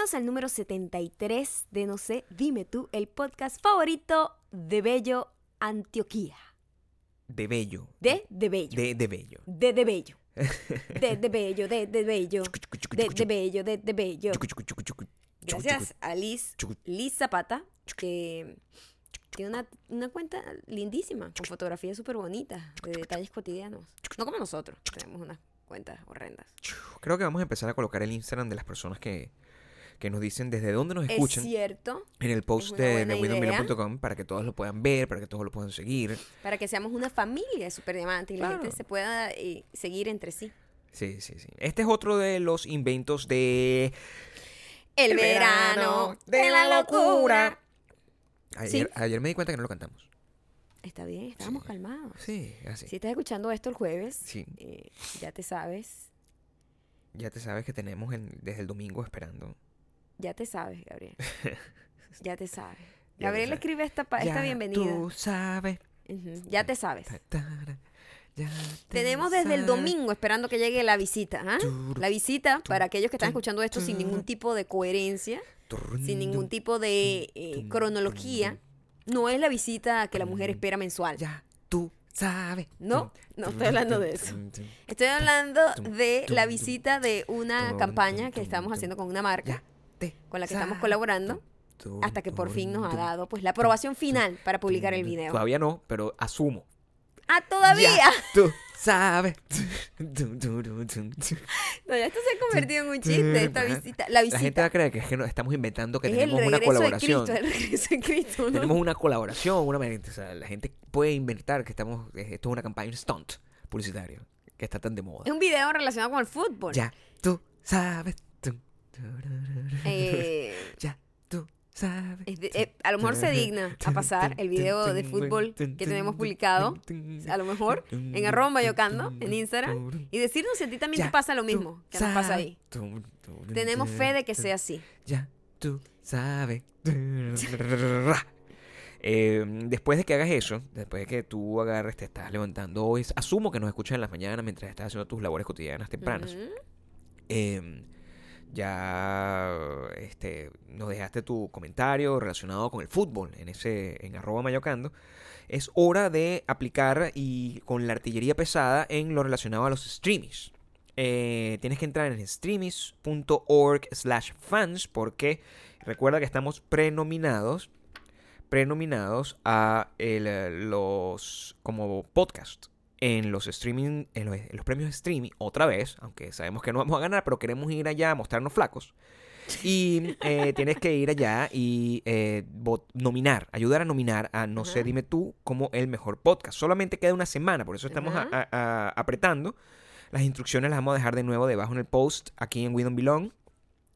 Bienvenidos al número 73 de No sé, dime tú, el podcast favorito de Bello Antioquía. De bello. De de Bello. De, de bello. De de Bello. De de Bello, de de Bello. De de Bello, de de Bello. Gracias a Liz. Liz Zapata, que tiene una, una cuenta lindísima, con fotografías súper bonitas, de detalles cotidianos. No como nosotros, tenemos unas cuentas horrendas. Creo que vamos a empezar a colocar el Instagram de las personas que, que nos dicen desde dónde nos Es escuchan cierto, en el post de, widowmillion.com para que todos lo puedan ver, para que todos lo puedan seguir. para que seamos una familia de super diamantes y la Claro. gente se pueda eh, seguir entre sí. Sí, sí, sí. Este es otro de los inventos de... El, verano de la locura. Ayer, ayer me di cuenta que no lo cantamos. Está bien, estábamos calmados. Sí, así. Si estás escuchando esto el jueves, Sí. eh, ya te sabes, Ya te sabes que tenemos el- desde el domingo esperando. Ya te sabes, Gabriel. ya te sabes. Ya Gabriel escribe esta, esta Ya bienvenida. Tú sabes. Ya te sabes. Ta, tara, ya te Tenemos desde el domingo esperando que llegue la visita. Turu, La visita, para aquellos que están escuchando esto sin ningún tipo de coherencia, sin ningún tipo de eh, cronología, no es la visita que la mujer espera mensual. Ya tú sabes. No, no estoy hablando de eso. Estoy hablando de la visita de una campaña que estamos haciendo con una marca Ya con la que estamos colaborando hasta que por fin nos ha dado pues la aprobación final para publicar el video. Todavía no, pero asumo. ¡Ah, todavía! Ya tú sabes. No, ya esto se ha convertido en un chiste, esta visita. La La gente va visita a creer que, es que no- estamos inventando que es el tenemos una de colaboración. Cristo, el regreso de Cristo. ¿no? Tenemos una colaboración, una o sea, la gente puede inventar que estamos eh, esto es una campaña un stunt publicitario que está tan de moda. Es un video relacionado con el fútbol. Ya tú sabes. Eh, Ya tú sabes. de- eh, a lo mejor se digna a pasar el video de fútbol que tenemos publicado, a lo mejor, en arroba mayocando, en Instagram, y decirnos si a ti también Ya te pasa lo mismo que nos pasa ahí. Tenemos fe de que sea así. Ya tú sabes. Eh, después de que hagas eso, después de que tú agarres, te estás levantando hoy, asumo que nos escuchas en las mañanas mientras estás haciendo tus labores cotidianas tempranas. Eh, ya este, nos dejaste tu comentario relacionado con el fútbol en ese en arroba mayocando. Es hora de aplicar y con la artillería pesada en lo relacionado a los streamings. Eh, tienes que entrar en streamings.org slash fans porque recuerda que estamos prenominados prenominados a eh, los como podcast en los streaming en los, en los premios de streaming otra vez aunque sabemos que no vamos a ganar pero queremos ir allá a mostrarnos flacos y eh, tienes que ir allá y eh, nominar ayudar a nominar a no sé dime tú como el mejor podcast solamente queda una semana por eso estamos a- Ajá. a- a- apretando las instrucciones las vamos a dejar de nuevo debajo en el post aquí en We Don't Belong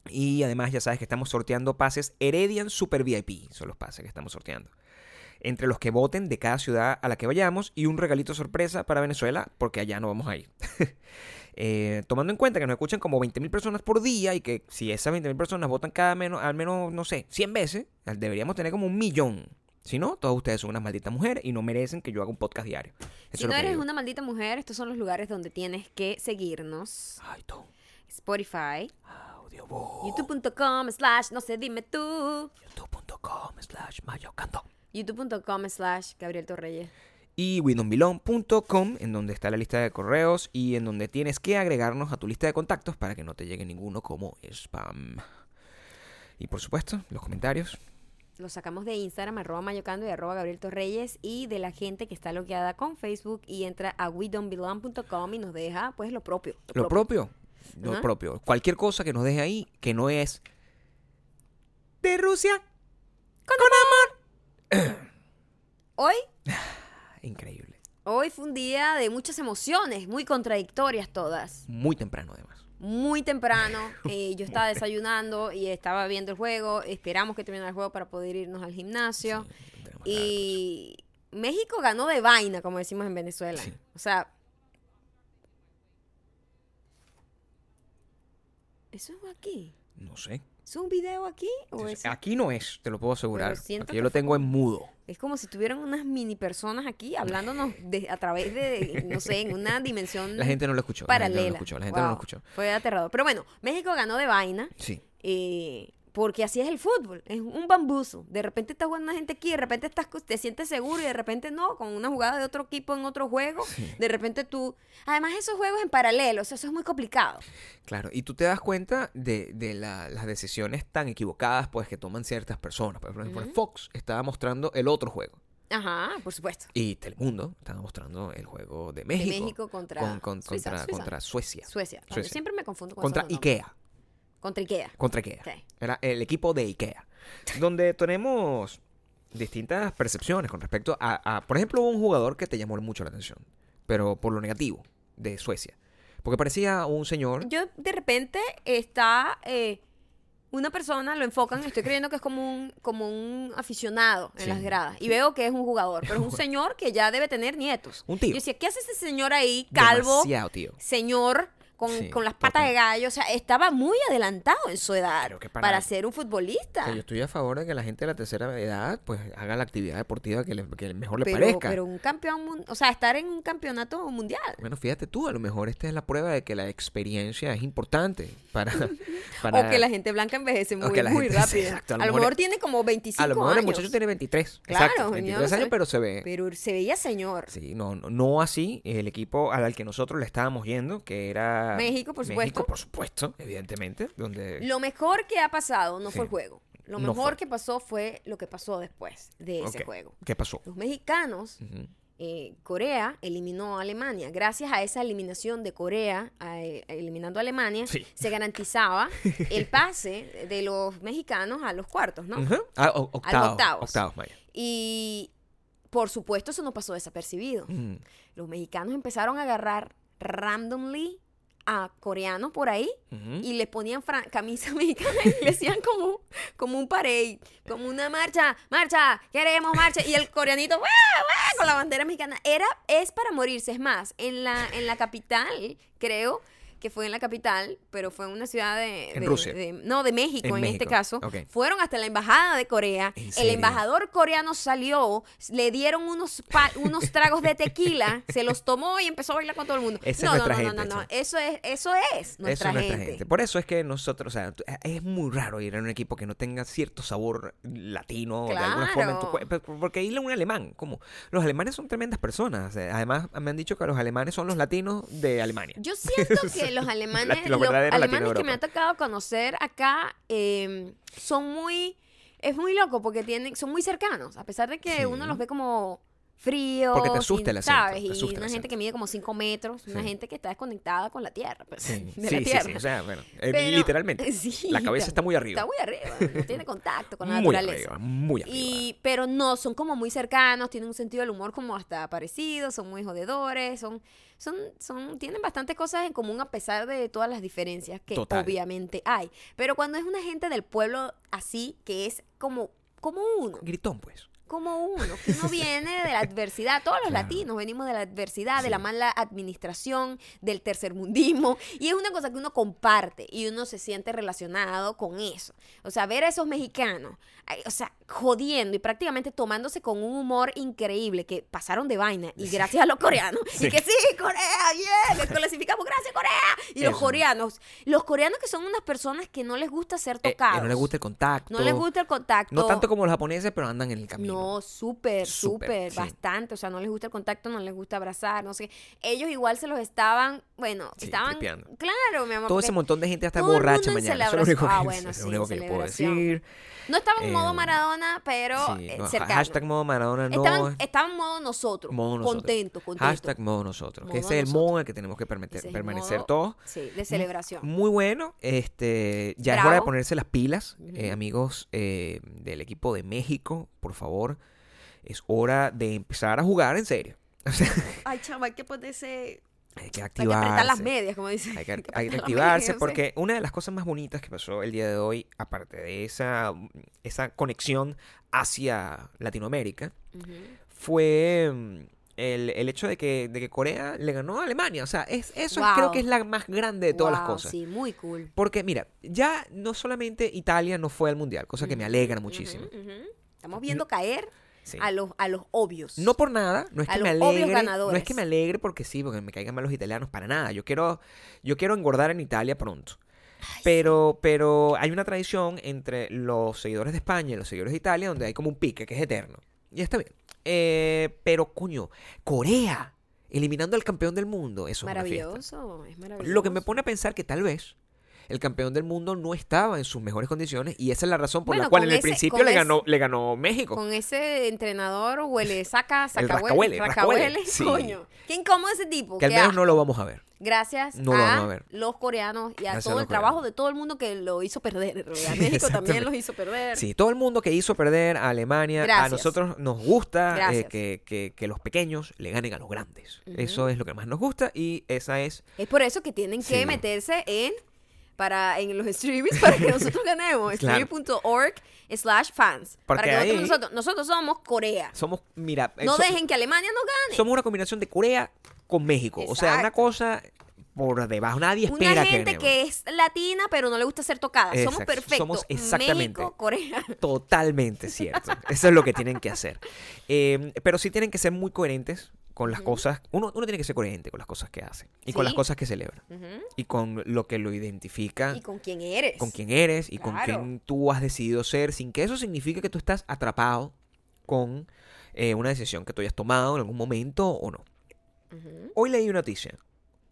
y además ya sabes que estamos sorteando pases Heredian Super VIP. Son los pases que estamos sorteando. Entre los que voten de cada ciudad a la que vayamos y un regalito sorpresa para Venezuela, porque allá no vamos a ir. Eh, tomando en cuenta que nos escuchan como 20.000 personas por día y que si esas 20.000 personas votan cada menos, al menos, no sé, 100 veces, deberíamos tener como un millón. Si no, todos ustedes son unas malditas mujeres y no merecen que yo haga un podcast diario. Eso Si no eres digo. una maldita mujer, estos son los lugares donde tienes que seguirnos. Ay, tú. Spotify, Audiobook. youtube.com slash no sé, dime tú, youtube.com slash mayocando. youtube.com slash Gabriel Torreyes. y widonbilon.com, en donde está la lista de correos y en donde tienes que agregarnos a tu lista de contactos para que no te llegue ninguno como spam. Y por supuesto, los comentarios. Lo sacamos de Instagram, arroba mayocando y arroba Gabriel Torreyes y de la gente que está logueada con Facebook y entra a wedonbelong.com y nos deja pues lo propio. Lo propio. Lo propio. Cualquier cosa que nos deje ahí que no es de Rusia. Hoy, Increíble. hoy fue un día de muchas emociones, muy contradictorias todas. Muy temprano además. Muy temprano, eh, yo estaba desayunando y estaba viendo el juego. Esperamos que terminara el juego para poder irnos al gimnasio. Sí, Y México ganó de vaina, como decimos en Venezuela. Sí. O sea. ¿Eso es aquí? No sé. ¿Es un video aquí? ¿O es, Aquí no es, te lo puedo asegurar. Pero siento Aquí que yo lo tengo en mudo. es como si tuvieran unas mini personas aquí hablándonos de, a través de, no sé, en una dimensión La gente no lo escuchó. La gente no lo paralela. escuchó. La gente no lo escuchó. Fue aterrador. Pero bueno, México ganó de vaina. Sí. eh, porque así es el fútbol, es un bambuzo. De repente estás jugando una gente aquí, de repente estás, te sientes seguro y de repente no, con una jugada de otro equipo en otro juego, de repente tú... Además esos juegos en paralelo, o sea, eso es muy complicado. Claro, y tú te das cuenta de, de la- las decisiones tan equivocadas pues que toman ciertas personas. Por ejemplo. Fox estaba mostrando el otro juego. Ajá, por supuesto. Y Telemundo estaba mostrando el juego de De México. México contra con- con- Suiza, contra, Suiza. contra Suecia. Suecia. Yo Suecia. siempre me confundo con Contra. Ikea. Contra Ikea. Contra Ikea. Era el equipo de Ikea. donde tenemos distintas percepciones con respecto a, a, por ejemplo, un jugador que te llamó mucho la atención, pero por lo negativo, de Suecia. Porque parecía un señor. Yo de repente está eh, una persona, lo enfocan, estoy creyendo que es como un, como un aficionado en Sí. las gradas. Y veo que es un jugador, pero es un señor que ya debe tener nietos. Un tío. Yo decía, ¿qué hace ese señor ahí, calvo, Demasiado, tío. señor, con, Sí, con las patas total. de gallo? O sea, estaba muy adelantado en su edad para, para- ser un futbolista. Que yo estoy a favor de que la gente de la tercera edad pues haga la actividad deportiva que, le, que mejor le pero, parezca. pero un campeón, o sea, estar en un campeonato mundial. Bueno, fíjate tú, a lo mejor esta es la prueba de que la experiencia es importante para... para O que la gente blanca envejece muy, muy sí, rápido. exacto, a lo mejor, tiene como 25 a lo mejor años. el muchacho tiene 23. Claro, exacto, yo 23 no sé. años, pero se ve... Pero se veía señor. Sí, no, no, no así el equipo al que nosotros le estábamos yendo, que era... México, por supuesto. México, por supuesto, evidentemente, donde... Lo mejor que ha pasado no Sí. fue el juego. Lo No mejor fue. que pasó fue lo que pasó después de ese juego. ¿Qué pasó? Los mexicanos, eh, Corea eliminó a Alemania. Gracias a esa eliminación de Corea, a- eh, eliminando a Alemania, Sí. se garantizaba el pase de los mexicanos a los cuartos, ¿no? Ujú. Ah, o- octavos, octavos. octavos, vaya. Y por supuesto eso no pasó desapercibido. Los mexicanos empezaron a agarrar randomly a coreanos por ahí y les ponían camisa mexicana y le hacían como, como un parade, como una marcha, marcha, queremos marcha. Y el coreanito, ¡guau, guau! con la bandera mexicana. Era, es para morirse. Es más, en la, en la capital, creo que fue en la capital, pero fue en una ciudad de... En de- Rusia. de- no, de México En en, este caso. Fueron hasta la embajada de Corea. ¿En El embajador coreano salió, le dieron unos, pa- unos tragos de tequila, se los tomó y empezó a bailar con todo el mundo. Esa es no, no, nuestra no, no, gente, no, no, sí. Eso es, eso es nuestra, Eso es gente. gente. Por eso es que nosotros, o sea, tú- es muy raro ir a un equipo que no tenga cierto sabor latino de alguna forma en tu cuerpo. Porque ir a un alemán, como los alemanes son tremendas personas. eh, Además, me han dicho que los alemanes son los latinos de Alemania. Yo siento que los alemanes, Los alemanes que me ha tocado conocer acá eh, son muy, es muy loco porque tienen, son muy cercanos, a pesar de que Sí. uno los ve como fríos, Porque te asusta el acento, ¿sabes? te Y asusta una gente acento. que mide como 5 metros, una Sí. gente que está desconectada con la tierra, pues, Sí, de sí, la sí, tierra. sí, O sea, bueno, eh, Pero- literalmente. La cabeza está muy arriba. Está muy arriba, no tiene contacto con la muy naturaleza. arriba, muy arriba. Y, pero no, son como muy cercanos, tienen un sentido del humor como hasta parecido, son muy jodedores, son, son, son, tienen bastantes cosas en común a pesar de todas las diferencias que Total. obviamente hay. Pero cuando es una gente del pueblo así, que es como, como uno, Gritón, pues. Como uno, que uno viene de la adversidad, todos los Claro. latinos venimos de la adversidad, de la mala administración, del tercermundismo, y es una cosa que uno comparte y uno se siente relacionado con eso. O sea, ver a esos mexicanos, o sea, jodiendo y prácticamente tomándose con un humor increíble que pasaron de vaina y gracias a los coreanos, Sí. y que sí, Corea, bien, les clasificamos, gracias Corea, y los coreanos, los coreanos que son unas personas que no les gusta ser Eh, que tocados. no les gusta el contacto. No les gusta el contacto. No tanto como los japoneses, pero andan en el camino. No, súper, Súper, súper, sí. bastante. O sea, no les gusta el contacto, no les gusta abrazar, no sé. Ellos igual se los estaban, bueno, Sí, estaban. tripeando. Claro, mi amor. Todo ese montón de gente el borracha mañana. Eso es lo único. Ah, que, bueno, eso es sí, lo único que le puedo decir. No estaban en modo Eh, Maradona, pero eh, no, cercano. hashtag modo Maradona no. estaban, estaban en modo nosotros. modo nosotros. Contento, contento. Hashtag modo nosotros. que ese es el modo en el que tenemos que permanecer modo, todos. Sí, de celebración. Muy bueno. Este, ya es hora de ponerse las pilas, eh, amigos eh, del equipo de México, por favor. Es hora de empezar a jugar en serio. O sea, Ay, chama, hay que ponerse. hay que Hay que activarse. apretar las medias, como dicen. Hay que, hay que las activarse medias, sí. porque una de las cosas más bonitas que pasó el día de hoy, aparte de esa, esa conexión hacia Latinoamérica, Ujú. fue mm, el, el hecho de que, de que Corea le ganó a Alemania. O sea, es, eso es- creo Wow. que es la más grande de todas las Wow, cosas. Sí, muy cool. Porque, mira, ya no solamente Italia no fue al Mundial, cosa que me alegra muchísimo. ujú. Estamos viendo caer Sí. a los, a los obvios. No por nada, no es A que me los obvios alegre, no es que me alegre porque sí, porque me caigan mal los italianos, para nada. Yo quiero, yo quiero engordar en Italia pronto. Pero, pero hay una tradición entre los seguidores de España y los seguidores de Italia donde hay como un pique que es eterno. Y está bien. Eh, pero, coño, Corea, eliminando al campeón del mundo, eso es una es maravilloso. Lo que me pone a pensar que tal vez el campeón del mundo no estaba en sus mejores condiciones y esa es la razón por la Bueno, cual con en el principio le ese- ganó, le ganó México. Con ese entrenador huele, saca, saca rascahuele, sí. coño. Qué incómodo ese tipo. que al menos asco. no lo vamos a ver. Gracias No lo a, vamos a ver. los coreanos y a Gracias a todo el trabajo de todo el mundo que lo hizo perder. A México también los hizo perder. Sí, todo el mundo que hizo perder a Alemania, a Gracias. nosotros nos gusta eh, que, que- que los pequeños le ganen a los grandes. Eso es lo que más nos gusta y esa es... Es por eso que tienen que Sí. meterse en para en los streamings para que nosotros ganemos. Claro. streaming.org slash fans. Para que nosotros, ahí- nosotros, nosotros somos Corea. Somos, mira, No so- dejen que Alemania nos gane. somos una combinación de Corea con México. O sea, una cosa por debajo. Nadie espera Una que gente ganemos. que es latina pero no le gusta ser tocada. Somos perfectos. Somos exactamente. México, Corea. Totalmente cierto. Eso es lo que tienen que hacer. Eh, pero sí tienen que ser muy coherentes con las cosas. Uno, uno tiene que ser coherente con las cosas que hace y con las cosas que celebra y con lo que lo identifica. Y con quién eres. con quién eres y con quién tú has decidido ser, sin que eso signifique que tú estás atrapado con eh, una decisión que tú hayas tomado en algún momento o no. Hoy leí una noticia.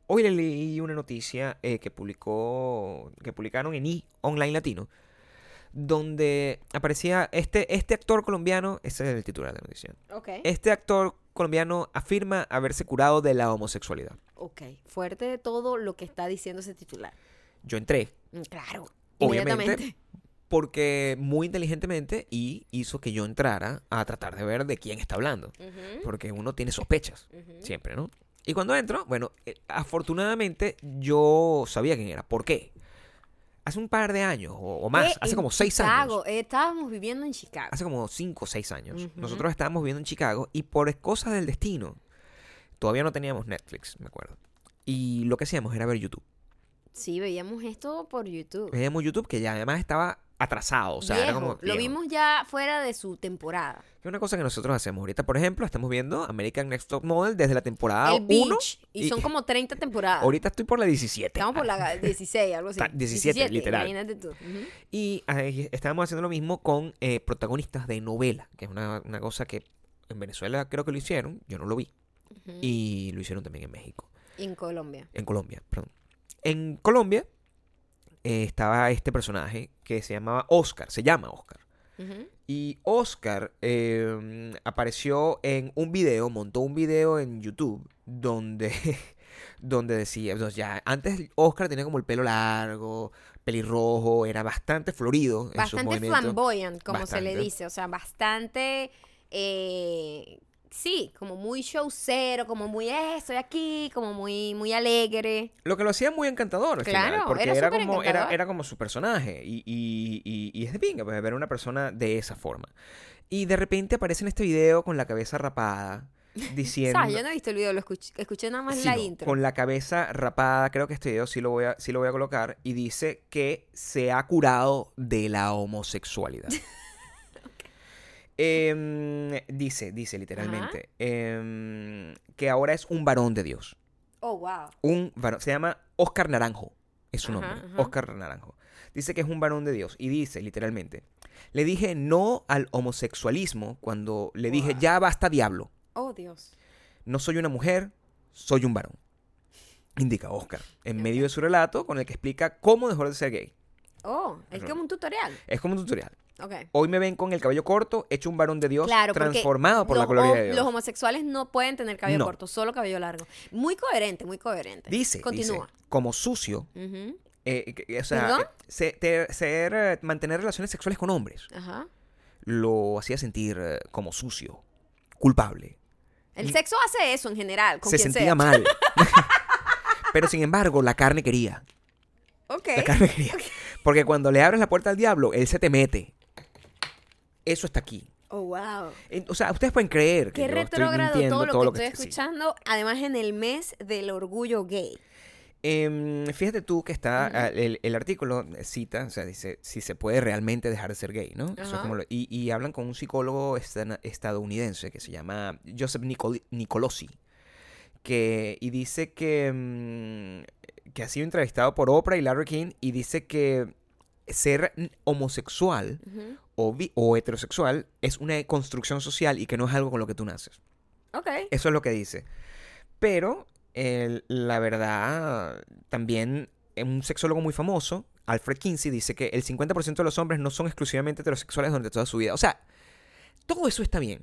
Hoy leí una noticia eh, que publicó, que publicaron en I Online Latino, donde aparecía este, este actor colombiano, ese es el titular de la noticia. Este actor colombiano afirma haberse curado de la homosexualidad. Ok. Fuerte de todo lo que está diciendo ese titular. Yo entré, Mm, Claro. Obviamente. Porque muy inteligentemente y hizo que yo entrara a tratar de ver de quién está hablando. Porque uno tiene sospechas, siempre, ¿no? Y cuando entro, bueno, eh, afortunadamente yo sabía quién era. ¿Por qué? Hace un par de años o, o más, Eh, hace como seis Chicago, años. eh, estábamos viviendo en Chicago. Hace como cinco o seis años. Nosotros estábamos viviendo en Chicago y por cosas del destino, todavía no teníamos Netflix, me acuerdo. Y lo que hacíamos era ver YouTube. Sí, veíamos esto por YouTube. Veíamos YouTube que ya además estaba atrasado. O sea, era como. Lo vimos ya fuera de su temporada. Es una cosa que nosotros hacemos. Ahorita, por ejemplo, estamos viendo American Next Top Model desde la temporada el 1. Beach. Y, son como 30 temporadas. Ahorita estoy por la 17. Estamos por la 16, algo así. Ta- 17, literal. Imagínate tú. Ujú. Y estábamos haciendo lo mismo con eh, protagonistas de novela, que es una, una cosa que en Venezuela creo que lo hicieron, yo no lo vi, y lo hicieron también en México, Y en Colombia. en Colombia, perdón. En Colombia eh, estaba este personaje que se llamaba Oscar, se llama Oscar. Y Oscar eh, apareció en un video, montó un video en YouTube donde, donde decía, ya, antes Oscar tenía como el pelo largo, pelirrojo, era bastante florido Bastante flamboyant, como se le dice. O sea, bastante. eh, sí, como muy showcero, como muy, eh, estoy aquí, como muy, muy alegre. Lo que lo hacía muy encantador al Claro, final, porque era era, como, era, era como su personaje y, y, y- y es de pinga pues, ver a una persona de esa forma. Y de repente aparece en este video con la cabeza rapada, diciendo... ¿Sabes? Yo no he visto el video, lo escuché, escuché nada más Sí, la intro. Con la cabeza rapada, creo que este video sí lo voy a, sí lo voy a colocar. Y dice que se ha curado de la homosexualidad. Em, dice, dice literalmente, em, que ahora es un varón de Dios. Oh, wow. Un varón, se llama Oscar Naranjo, es su Ajá, nombre, ajá. Oscar Naranjo. Dice que es un varón de Dios y dice literalmente, le dije no al homosexualismo cuando le dije ya basta diablo. Oh, Dios. No soy una mujer, soy un varón. Indica Oscar, en medio de su relato con el que explica cómo dejó de ser gay. Oh, es como un tutorial. Es como un tutorial. Hoy me ven con el cabello corto, hecho un varón de Dios, Claro, transformado por la gloria de Dios. Los homosexuales no pueden tener cabello No. corto, solo cabello largo. Muy coherente, muy coherente. Dice, Continúa. dice, como sucio, eh, que- o sea, eh, se- te- ser, eh, mantener relaciones sexuales con hombres Ajá. lo hacía sentir eh, como sucio, culpable. El sexo hace eso en general, con Se quien sentía sea. mal. Pero sin embargo, la carne quería. Ok. La carne quería. Porque cuando le abres la puerta al diablo, él se te mete. Eso está aquí. Oh, wow. O sea, ustedes pueden creer que Qué yo estoy retrógrado mintiendo todo lo que que estoy escuchando. Además, en el mes del orgullo gay. Em, fíjate tú que está ah, el, el artículo cita, o sea, dice si se puede realmente dejar de ser gay, ¿no? Eso es Ajá. como lo- y, y hablan con un psicólogo estadounidense que se llama Joseph Nicol- Nicolosi, que y dice que mm, que ha sido entrevistado por Oprah y Larry King y dice que ser homosexual o, bi- o heterosexual es una construcción social y que no es algo con lo que tú naces. Ok. Eso es lo que dice. Pero la verdad, también eh, un sexólogo muy famoso, Alfred Kinsey, dice que el 50% de los hombres no son exclusivamente heterosexuales durante toda su vida. O sea, todo eso está bien.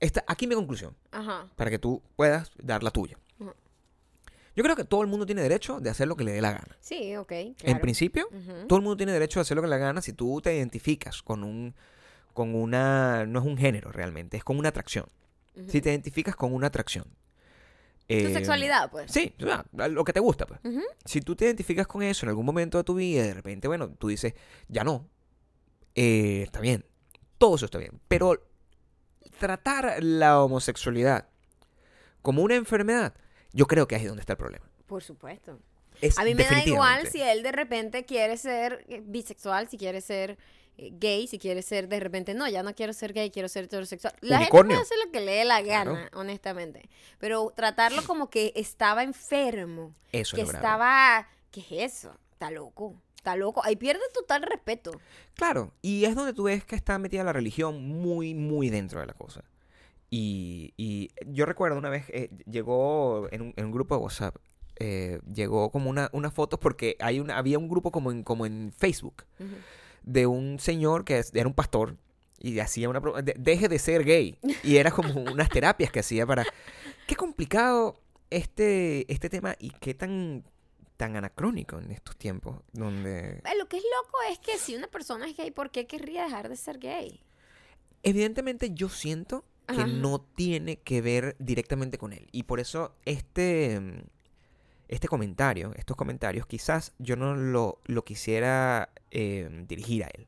Esta, aquí mi conclusión, Ajá. para que tú puedas dar la tuya. Yo creo que todo el mundo tiene derecho de hacer lo que le dé la gana. Sí, ok. En principio, todo el mundo tiene derecho a hacer lo que le da gana si tú te identificas con un con una no es un género realmente, es con una atracción. Si te identificas con una atracción. Tu Eh, sexualidad, pues. Sí, lo que te gusta, pues. Si tú te identificas con eso en algún momento de tu vida de repente, bueno, tú dices, ya no, eh, está bien, todo eso está bien, pero tratar la homosexualidad como una enfermedad, yo creo que ahí es donde está el problema. Por supuesto. Es A mí me da igual si él de repente quiere ser eh, bisexual, si quiere ser eh, gay, si quiere ser de repente, no, ya no quiero ser gay, quiero ser heterosexual. La gente puede hacer lo que le dé la Claro. gana, honestamente. Pero tratarlo como que estaba enfermo, Eso que es lo grave. estaba... ¿Qué es eso? Está loco, está loco. Ahí pierde total respeto. Claro, y es donde tú ves que está metida la religión muy, muy dentro de la cosa. Y, y yo recuerdo una vez, eh, llegó en un, en un grupo de WhatsApp, eh, llegó como una, una foto porque hay una, había un grupo como en, como en Facebook de un señor que era un pastor y hacía una... de- deje de ser gay. Y era como unas terapias que hacía para... Qué complicado este, este tema y qué tan, tan anacrónico en estos tiempos donde... Lo que es loco es que si una persona es gay, ¿por qué querría dejar de ser gay? Evidentemente yo siento que Ajá. no tiene que ver directamente con él. Y por eso este, mm, este comentario, estos comentarios, quizás yo no lo, lo quisiera eh, dirigir a él.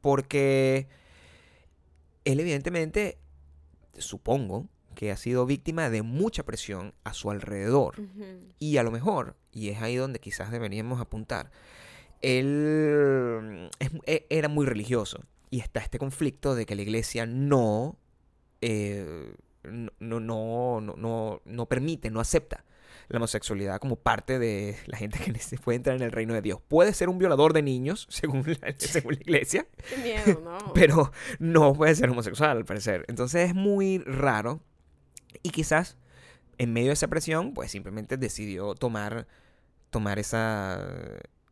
Porque él evidentemente, supongo, que ha sido víctima de mucha presión a su alrededor. Y a lo mejor, y es ahí donde quizás deberíamos apuntar, él es- e- era muy religioso. Y está este conflicto de que la iglesia no, eh, no, no, no, no, permite, no acepta la homosexualidad como parte de la gente que se puede entrar en el reino de Dios. Puede ser un violador de niños, según la, según la iglesia, Qué miedo, ¿no? pero no puede ser homosexual, al parecer. Entonces es muy raro. Y quizás en medio de esa presión, pues simplemente decidió tomar, tomar esa,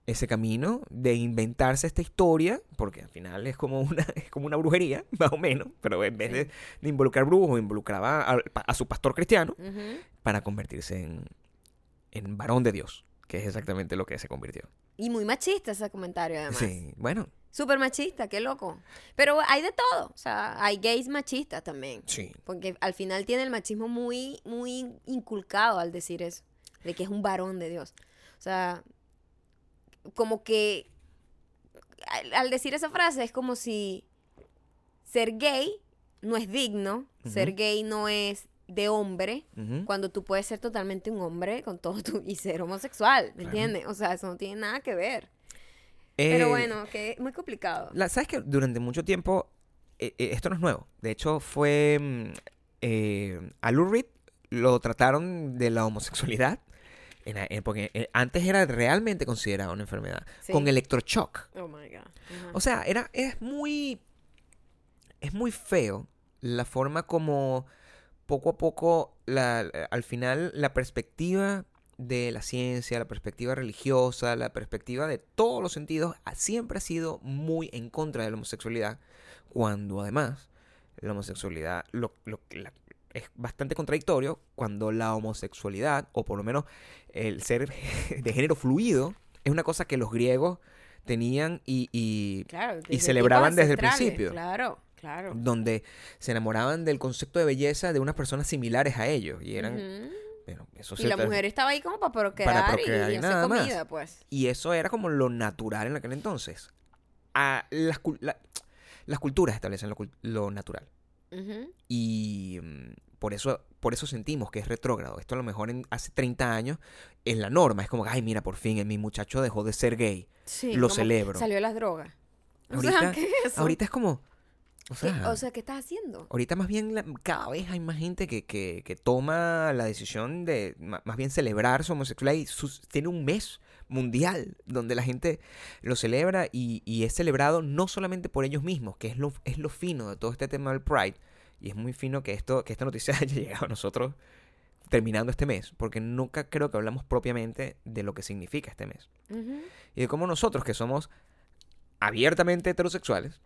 ese camino de inventarse esta historia, porque al final es como una, es como una brujería, más o menos, pero en vez Sí. de, de involucrar brujos, involucraba a, a su pastor cristiano Ujú. para convertirse en, en varón de Dios, que es exactamente lo que se convirtió. Y muy machista ese comentario, además. Sí, bueno, Súper machista, qué loco. Pero hay de todo. O sea, hay gays machistas también. sí. Porque al final tiene el machismo muy, muy inculcado al decir eso. De que es un varón de Dios. O sea, como que al, al decir esa frase es como si ser gay no es digno, ser gay no es de hombre, cuando tú puedes ser totalmente un hombre con todo tu y ser homosexual, ¿me entiendes? O sea, eso no tiene nada que ver. Pero Eh, bueno, que es muy complicado. La- ¿Sabes que durante mucho tiempo, eh, eh, esto no es nuevo, de hecho fue mm, a Lou Reed lo trataron de la homosexualidad, en porque eh, antes era realmente considerada una enfermedad, Sí. con electroshock. Oh my God. O sea, era, es muy, es muy feo la forma como poco a poco, la, al final, la perspectiva de la ciencia, la perspectiva religiosa, la perspectiva de todos los sentidos, ha- siempre ha sido muy en contra de la homosexualidad, cuando además la homosexualidad lo, lo- la- es bastante contradictorio cuando la homosexualidad, o por lo menos el ser de género fluido, es una cosa que los griegos tenían y, y Claro, y celebraban desde el principio. Claro, claro. donde se enamoraban del concepto de belleza de unas personas similares a ellos y eran bueno, eso Y la mujer estaba ahí como para procrear, procrear y y, hacer nada más. comida, pues. y eso era como lo natural en aquel entonces a las, cul- la- las culturas establecen lo, lo natural Y mm, por eso por eso sentimos que es retrógrado esto a lo mejor en, hace 30 años es la norma es como ay mira por fin mi muchacho dejó de ser gay Sí, Lo celebro. Salió las drogas. O Ahorita- sea, ¿qué es eso? ahorita es como O ¿Qué- sea, o sea, ¿qué estás haciendo? ahorita más bien la- cada vez hay más gente que, que- que toma la decisión de más bien celebrar su homosexualidad y sus- tiene un mes mundial donde la gente lo celebra y, y es celebrado no solamente por ellos mismos, que es lo, es lo fino de todo este tema del Pride. Y es muy fino que, esto, que esta noticia haya llegado a nosotros terminando este mes, porque nunca creo que hablamos propiamente de lo que significa este mes. Y de cómo nosotros, que somos abiertamente heterosexuales,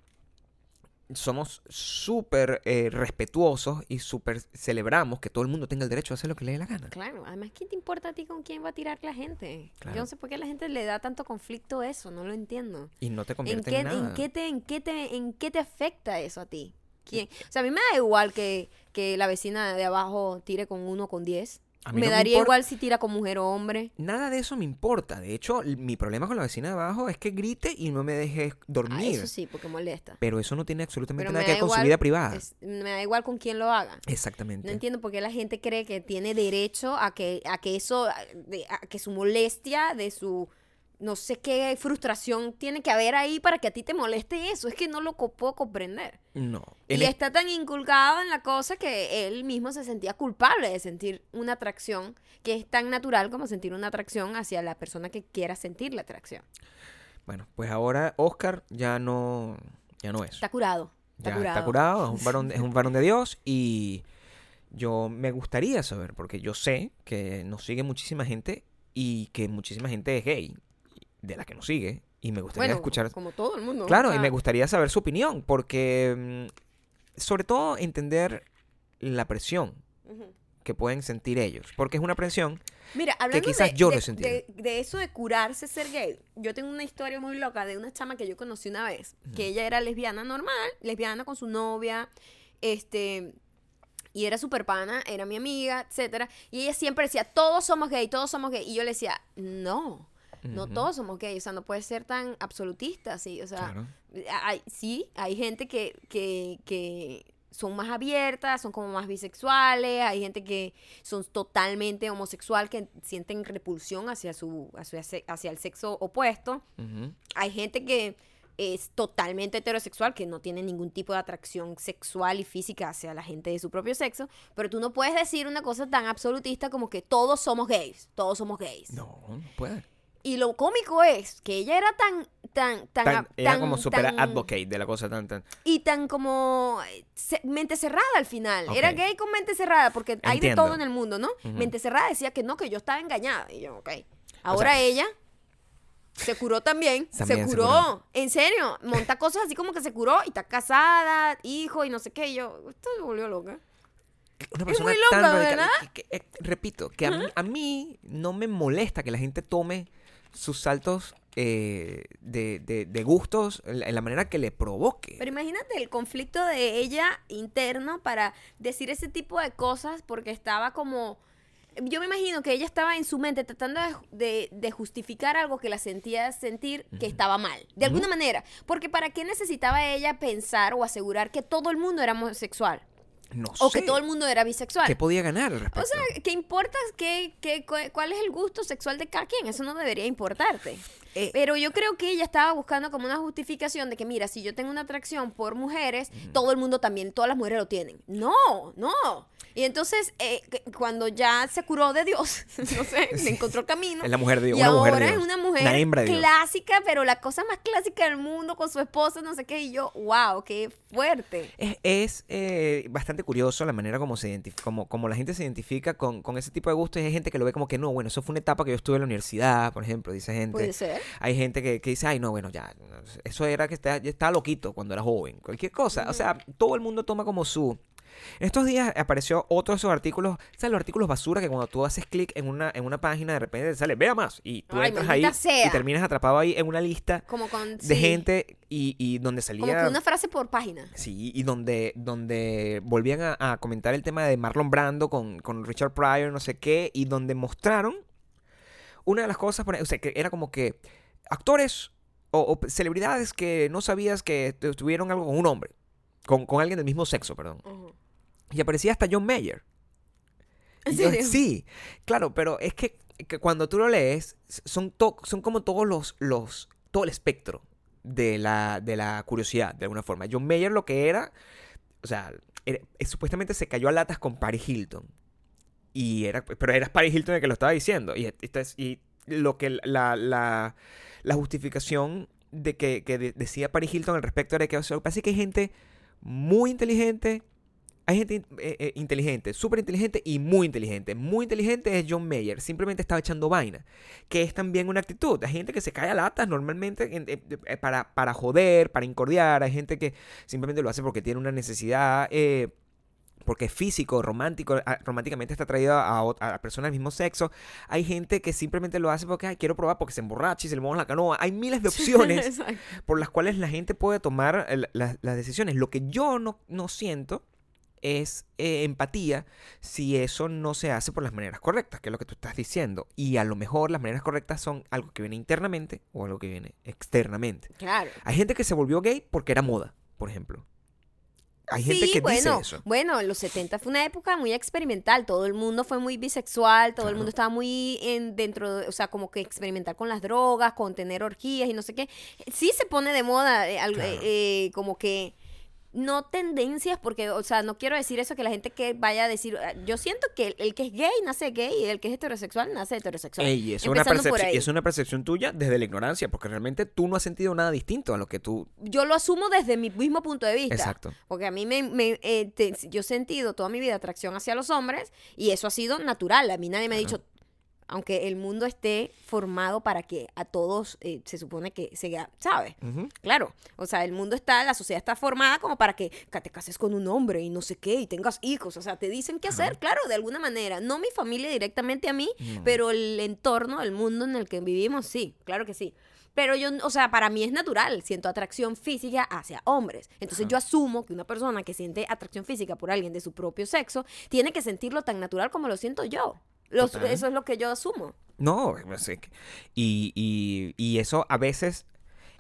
somos súper eh, respetuosos y súper celebramos que todo el mundo tenga el derecho a hacer lo que le dé la gana. Claro, además, ¿qué te importa a ti con quién va a tirar la gente? Claro. Yo no sé por qué a la gente le da tanto conflicto eso, no lo entiendo. Y no te ¿En convierte qué, en, nada. en, qué te, en, qué te, ¿En qué te afecta eso a ti? ¿Quién? O sea, a mí me da igual que, que la vecina de abajo tire con uno con diez. Me no daría igual si tira con mujer o hombre. Nada de eso me importa. De hecho, mi problema con la vecina de abajo es que grite y no me deje Ah, dormir. eso sí, porque molesta. Pero eso no tiene absolutamente Pero nada que ver con su vida privada. es- me da igual con quién lo haga. Exactamente. No entiendo por qué la gente cree que tiene derecho a que, a que eso, a que su molestia, de su no sé qué frustración tiene que haber ahí para que a ti te moleste eso. Es que no lo puedo comprender. No. Y En es- está tan inculcado en la cosa que él mismo se sentía culpable de sentir una atracción que es tan natural como sentir una atracción hacia la persona que quiera sentir la atracción. Bueno, pues ahora Oscar ya no, ya no es. Está curado. Está ya curado. está curado, es un, varón, es un varón de Dios y yo me gustaría saber, porque yo sé que nos sigue muchísima gente y que muchísima gente es gay, de la que nos sigue, y me gustaría Bueno, escuchar... como todo el mundo. Claro, o y me gustaría saber su opinión, porque mm, sobre todo entender la presión que pueden sentir ellos, porque es una presión Mira, hablando quizás de, yo no de- sentido. de- de eso de curarse ser gay, yo tengo una historia muy loca de una chama que yo conocí una vez, que ella era lesbiana normal, lesbiana con su novia, este, y era super pana, era mi amiga, etcétera, y ella siempre decía, todos somos gay, todos somos gay, y yo le decía, no, no todos somos gay, o sea, no puedes ser tan absolutista así, o sea, Claro. hay, sí, hay gente que, que, que son más abiertas, son como más bisexuales, hay gente que son totalmente homosexual, que sienten repulsión hacia, su, hacia, el sexo opuesto. Hay gente que es totalmente heterosexual, que no tiene ningún tipo de atracción sexual y física hacia la gente de su propio sexo, pero tú no puedes decir una cosa tan absolutista como que todos somos gays, todos somos gays. No, no puede. Y lo cómico es que ella era tan, tan, tan, Tan- era tan- como super tan- advocate de la cosa tan, tan... y tan como mente cerrada al final. Era gay con mente cerrada, porque hay de todo en el mundo, ¿no? Mente cerrada decía que no, que yo estaba engañada. Y yo, ok. Ahora ella se curó también. También se se curó. En serio. Monta cosas así como que se curó y está casada, hijo y no sé qué. Y yo, esto se volvió loca. Una Es persona muy loca, tan radical. ¿verdad? que- que- eh, repito, que a mí, a mí no me molesta que la gente tome sus saltos eh, de, de- de gustos en la, en la manera que le provoque. Pero imagínate el conflicto de ella interno para decir ese tipo de cosas porque estaba como... Yo me imagino que ella estaba en su mente tratando de, de- de justificar algo que la sentía sentir que estaba mal, de alguna manera. Porque ¿para qué necesitaba ella pensar o asegurar que todo el mundo era homosexual? No O sé. que todo el mundo era bisexual. ¿Qué podía ganar al respecto? O sea, ¿qué importa qué, qué- cu- cuál es el gusto sexual de cada quien? Eso no debería importarte. Eh, Pero yo creo que ella estaba buscando como una justificación de que, mira, si yo tengo una atracción por mujeres, todo el mundo también, todas las mujeres lo tienen. No, no. Y entonces, eh, cuando ya se curó de Dios, no sé, le encontró el camino. Es la mujer de Dios, Y una mujer ahora es una mujer Una hembra de Dios. clásica, pero la cosa más clásica del mundo con su esposa, no sé qué. Y yo, wow, qué fuerte. Es, es, eh, bastante curioso la manera como se como, como la gente se identifica con, con ese tipo de gustos. Y hay gente que lo ve como que no, bueno, eso fue una etapa que yo estuve en la universidad, por ejemplo, dice gente. Puede ser. Hay gente que, que dice, ay, no, bueno, ya, eso era que está- ya estaba loquito cuando era joven, cualquier cosa. O sea, todo el mundo toma como su... En estos días apareció otro de esos artículos, ¿sabes los artículos basura que cuando tú haces clic en una, en una página de repente te sale, vea más, y tú Ay, entras ahí sea. y terminas atrapado ahí en una lista Como con... de sí, gente y, y donde Como salía... que una frase por página. Sí, y donde, donde volvían a, a comentar el tema de Marlon Brando con, con Richard Pryor, no sé qué, y donde mostraron una de las cosas, o sea, que era como que actores o, o celebridades que no sabías que tu- tuvieron algo con un hombre, con, con alguien del mismo sexo, perdón. Y aparecía hasta John Mayer. Sí, claro, pero es que, que cuando tú lo lees, son, to- son como todos los, los, todo el espectro de la, de la curiosidad, de alguna forma. John Mayer lo que era, o sea, era- eh, supuestamente se cayó a latas con Paris Hilton. Y era, pero era Paris Hilton el que lo estaba diciendo. Y, esta es- y lo que la, la, justificación de que, que de- decía Paris Hilton al respecto era que o sea, lo que hay gente muy inteligente. Hay gente eh, eh, inteligente, súper inteligente y muy inteligente. Muy inteligente es John Mayer. Simplemente estaba echando vaina. Que es también una actitud. Hay gente que se cae a latas normalmente en- eh, para, para joder, para incordiar. Hay gente que simplemente lo hace porque tiene una necesidad. Porque es físico, romántico, a- románticamente está atraído a, ot- a personas del mismo sexo. Hay gente que simplemente lo hace porque "Ay, quiero probar porque se emborracha y se le mueve la canoa. Hay miles de opciones por las cuales la gente puede tomar el- las, las decisiones. Lo que yo no, no siento es eh, empatía si eso no se hace por las maneras correctas, que es lo que tú estás diciendo. Y a lo mejor las maneras correctas son algo que viene internamente o algo que viene externamente. Claro. Hay gente que se volvió gay porque era moda, por ejemplo. Hay gente sí, que bueno, dice eso. Bueno, los 70 fue una época muy experimental. Todo el mundo fue muy bisexual, todo el mundo estaba muy en, dentro, de, o sea, como que experimentar con las drogas, con tener orgías y no sé qué. Sí se pone de moda, eh, Claro. eh, como que no tendencias, porque, o sea, no quiero decir eso que la gente que vaya a decir, ah, yo siento que el, el que es gay nace gay y el que es heterosexual nace heterosexual. Ey, es una, es una percepción tuya desde la ignorancia, porque realmente tú no has sentido nada distinto a lo que tú... Yo lo asumo desde mi mismo punto de vista. Exacto. Porque a mí me, me, eh, te- yo he sentido toda mi vida atracción hacia los hombres y eso ha sido natural. A mí nadie me ha dicho, aunque el mundo esté formado para que a todos eh, se supone que se, ¿sabes? Claro, o sea, el mundo está, la sociedad está formada como para que, que te cases con un hombre y no sé qué, y tengas hijos, o sea, te dicen qué hacer, claro, de alguna manera. No mi familia directamente a mí, pero el entorno, el mundo en el que vivimos, sí, claro que sí. Pero yo, o sea, para mí es natural, siento atracción física hacia hombres. Entonces Ajá. yo asumo que una persona que siente atracción física por alguien de su propio sexo tiene que sentirlo tan natural como lo siento yo. Los- eso es lo que yo asumo. No, y, y, y eso a veces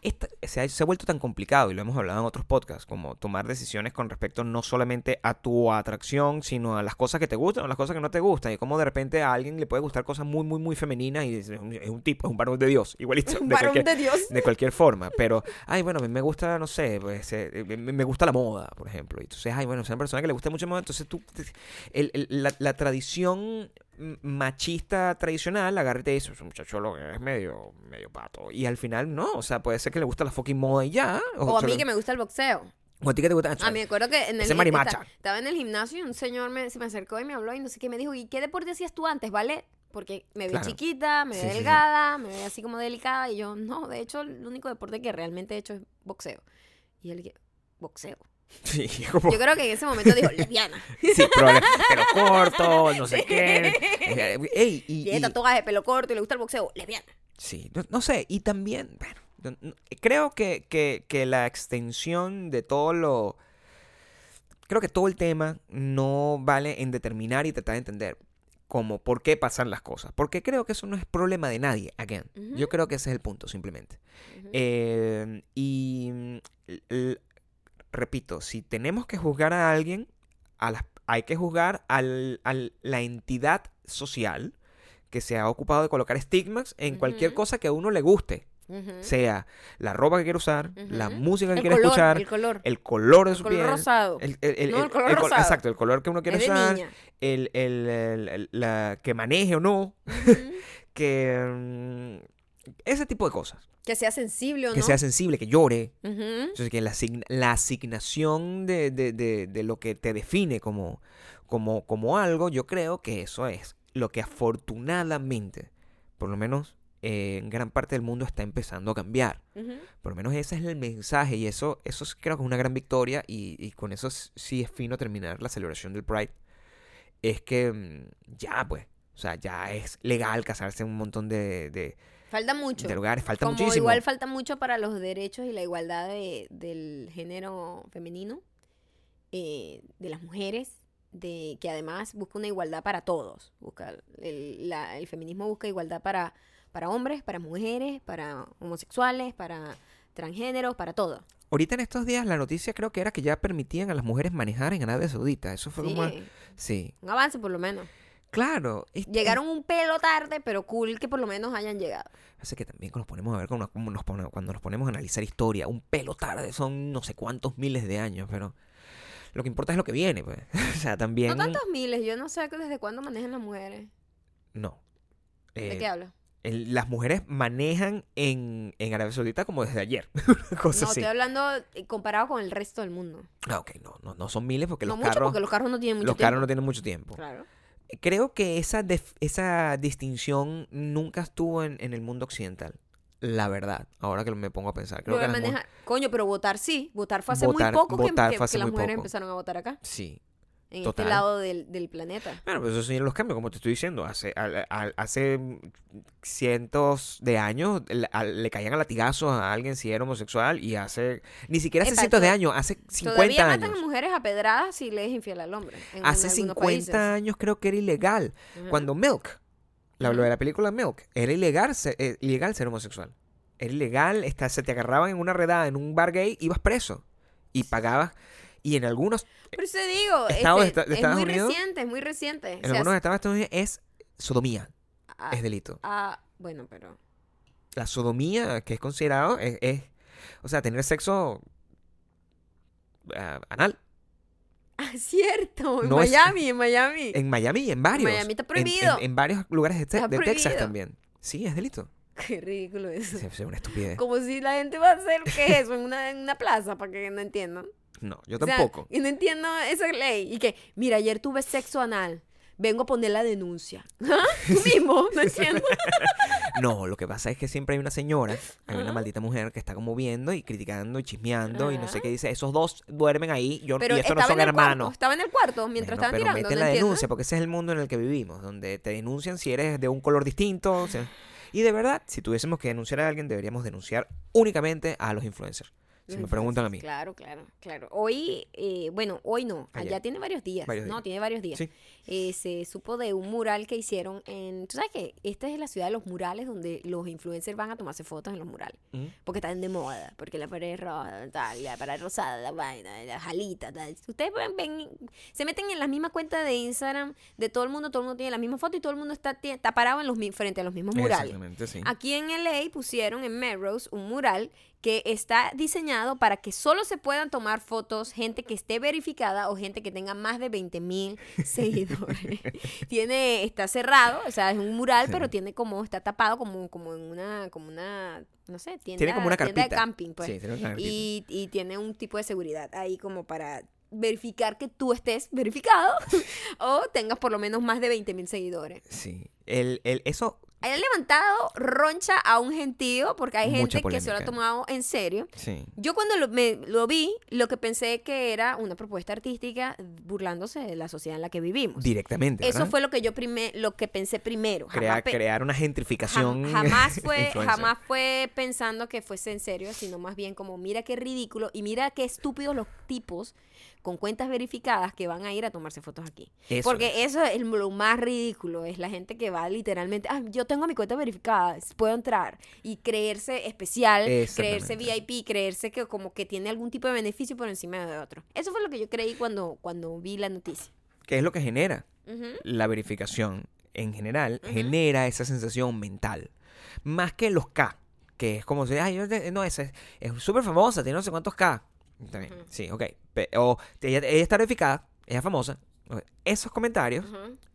esta- se, ha, se ha vuelto tan complicado, y lo hemos hablado en otros podcasts, como tomar decisiones con respecto no solamente a tu atracción, sino a las cosas que te gustan o las cosas que no te gustan, y como de repente a alguien le puede gustar cosas muy, muy, muy femeninas y es un, es un tipo, es un varón de Dios, igualito. Un de varón cualquier- de Dios. de cualquier forma, pero, ay, bueno, a mí me gusta, no sé, pues, eh, me, me gusta la moda, por ejemplo. Y entonces, ay, bueno, es una persona que le gusta mucho la moda, entonces tú, el- el- la, la tradición machista tradicional agarra y te dice, "Ese muchacho lo que es medio, medio pato. Y al final, no, o sea, puede ser que le gusta la fucking moda y ya. O a mí que me gusta el boxeo. o a ti que te gusta. A mí me acuerdo que en el, marimacha. esta- estaba en el gimnasio y un señor me, se me acercó y me habló y no sé qué, me dijo, ¿y qué deporte hacías tú antes, ballet? Porque me ve Claro. chiquita, me ve Sí, sí, sí. delgada, me ve así como delicada y yo, no, de hecho, el único deporte que realmente he hecho es boxeo. Y él, boxeo. Sí, como- Yo creo que en ese momento dijo, lesbiana. sí, pero corto, no sé qué. Eh, Ey, y, Tiene y- tatuaje, pelo corto y le gusta el boxeo, lesbiana. Sí, no, no sé, y también, bueno, no- no- creo que, que, que la extensión de todo lo... Creo que todo el tema no vale en determinar y tratar de entender como por qué pasan las cosas. Porque creo que eso no es problema de nadie, again. Yo creo que ese es el punto, simplemente. Ujú. Eh, y l- l- repito, si tenemos que juzgar a alguien, a las- hay que juzgar a la entidad social que se ha ocupado de colocar estigmas en cualquier cosa que a uno le guste. Sea la ropa que quiere usar, la música que el quiere color, escuchar, el color. el color de El su color piel. rosado. El, el- el- No, el el- color rosado. Exacto, el color que uno quiere usar, el, la, que maneje o no, que... ese tipo de cosas. que sea sensible o Que no. sea sensible, que llore. Entonces, que la, asign- la asignación de, de- de- de lo que te define como, como, como algo, yo creo que eso es lo que afortunadamente, por lo menos eh, en gran parte del mundo, está empezando a cambiar. Por lo menos ese es el mensaje y eso, eso es- creo que es una gran victoria y, y con eso sí es fino terminar la celebración del Pride. Es que mm, ya, pues, o sea, ya es legal casarse en un montón de, de, Falta mucho. de lugares, falta Como muchísimo. igual falta mucho para los derechos y la igualdad de- del género femenino, eh, de las mujeres, de que además busca una igualdad para todos. Busca el, la- el feminismo busca igualdad para, para hombres, para mujeres, para homosexuales, para transgéneros, para todo. Ahorita en estos días la noticia creo que era que ya permitían a las mujeres manejar en Arabia Saudita. Eso fue Sí, como... Sí. un avance por lo menos. Claro. Llegaron un pelo tarde, pero cool que por lo menos hayan llegado. Hace que también cuando nos ponemos a ver, cuando nos, cuando nos ponemos a analizar historia, un pelo tarde son no sé cuántos miles de años, pero lo que importa es lo que viene, pues. o sea, también... No tantos miles, yo no sé desde cuándo manejan las mujeres. No. ¿De Eh, qué hablas? las mujeres manejan en, en Arabia Saudita como desde ayer. No, así. estoy hablando eh, comparado con el resto del mundo. Ah, ok, no, no, no son miles porque no los mucho, carros, porque los carros no tienen mucho los carros no tiempo. tienen mucho tiempo. Claro. Creo que esa, esa distinción nunca estuvo en, en el mundo occidental. La verdad, ahora que me pongo a pensar. Creo que Coño, pero votar sí. Votar fue hace Votar- muy poco que, las mujeres poco. empezaron a votar acá. Sí. En Total. este lado del, del planeta. Bueno, pues esos son los cambios, como te estoy diciendo. Hace, al- al- hace cientos de años le, al- le caían a latigazos a alguien si era homosexual y hace... Ni siquiera hace Epa, cientos de años, hace 50 Todavía años. matan a mujeres a pedradas si le es infiel al hombre. en- en Hace algunos 50 países. años creo que era ilegal. Cuando Milk, la, lo de la película Milk, era ilegal, ser- eh, ilegal ser homosexual. Era ilegal, está, se te agarraban en una redada en un bar gay, ibas preso. Y pagabas. Y en algunos, Por eso digo, Estados este, de- de es muy Unidos, reciente, es muy reciente. en O sea, algunos estados de Estados Unidos es sodomía, ah, es delito. ah, bueno, pero... La sodomía, que es considerado, es, es- o sea, tener sexo ah, anal. Ah, cierto, en No es- Miami, en Miami. En Miami en varios. Miami está prohibido. En, en varios lugares de, Te- Está de Texas también. Sí, es delito. Qué ridículo eso. Es una estupidez. Como si la gente va a hacer, ¿qué es eso? En una, en una plaza, para que no entiendan. No, yo O sea, tampoco. y no entiendo esa ley. Y que, mira, ayer tuve sexo anal. Vengo a poner la denuncia. ¿Ah? Tú mismo, no entiendo. No, lo que pasa es que siempre hay una señora, hay una maldita mujer que está como viendo y criticando y chismeando y no sé qué dice. Esos dos duermen ahí yo, Pero y eso no son cuarto. hermanos. Estaba en el cuarto mientras Bueno, estaban pero tirando. mete ¿no la denuncia porque ese es el mundo en el que vivimos, donde te denuncian si eres de un color distinto. o sea, y de verdad, si tuviésemos que denunciar a alguien, deberíamos denunciar únicamente a los influencers. Si me preguntan a mí. Claro, claro, claro. Hoy, eh, bueno, hoy no, Ayer. allá tiene varios días. Varios no, tiene varios días. Sí. Eh, se supo de un mural que hicieron en. Tú sabes que esta es la ciudad de los murales donde los influencers van a tomarse fotos en los murales. Porque están de moda. Porque la pared es roja, tal, la pared rosada, la vaina, la jalita, tal. Ustedes ven, ven- se meten en la misma cuenta de Instagram de todo el mundo, todo el mundo tiene la misma foto y todo el mundo está, está parado en los, frente a los mismos murales. Exactamente, sí. Aquí en LA pusieron en Melrose un mural que está diseñado para que solo se puedan tomar fotos gente que esté verificada o gente que tenga más de 20 mil seguidores. tiene, está cerrado, o sea, es un mural, Sí. pero tiene como, está tapado como, como en una, como una, no sé, tienda, Tiene como una tienda de carpita. camping, pues. Sí, tiene una carpita. y, y tiene un tipo de seguridad ahí como para verificar que tú estés verificado o tengas por lo menos más de 20 mil seguidores. Sí. El, el, eso, Han levantado roncha a un gentío porque hay Mucha gente que se lo ha tomado en serio. sí. Yo cuando lo, me, lo vi, lo que pensé que era una propuesta artística burlándose de la sociedad en la que vivimos. Directamente. Eso ¿verdad? fue lo que yo prime, lo que pensé primero. Crea- Jamás, pe- crear una jam- gentrificación. jamás fue, jamás fue pensando que fuese en serio, sino más bien como mira qué ridículo y mira qué estúpidos los tipos con cuentas verificadas que van a ir a tomarse fotos aquí. Eso Porque es. eso es lo más ridículo, es la gente que va literalmente, ah, yo tengo mi cuenta verificada, puedo entrar y creerse especial, creerse. VIP, creerse que como que tiene algún tipo de beneficio por encima de otro. Eso fue lo que yo creí cuando, cuando vi la noticia. ¿Qué es lo que genera? La verificación en general genera esa sensación mental. Más que los K, que es como si, ay, yo te- no, esa es súper famosa, tiene no sé cuántos K. Ujú. sí, ok. O ella, ella está verificada, ella es famosa. Esos comentarios,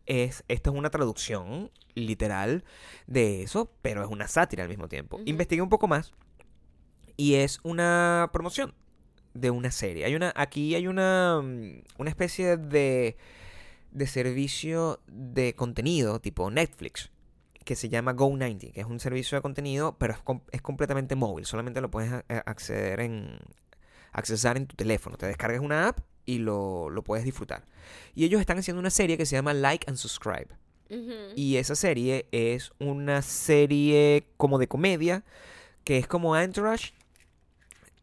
es, esta es una traducción literal de eso, pero es una sátira al mismo tiempo. Ujú. Investigué un poco más y es una promoción de una serie. Hay una, aquí hay una, mm, una especie de, de servicio de contenido tipo Netflix que se llama Go90, que es un servicio de contenido, pero es, com- es completamente móvil. Solamente lo puedes acceder en accesar en tu teléfono. Te descargas una app y lo, lo puedes disfrutar. Y ellos están haciendo una serie que se llama Like and Subscribe. Ujú. Y esa serie es una serie como de comedia, que es como Entourage,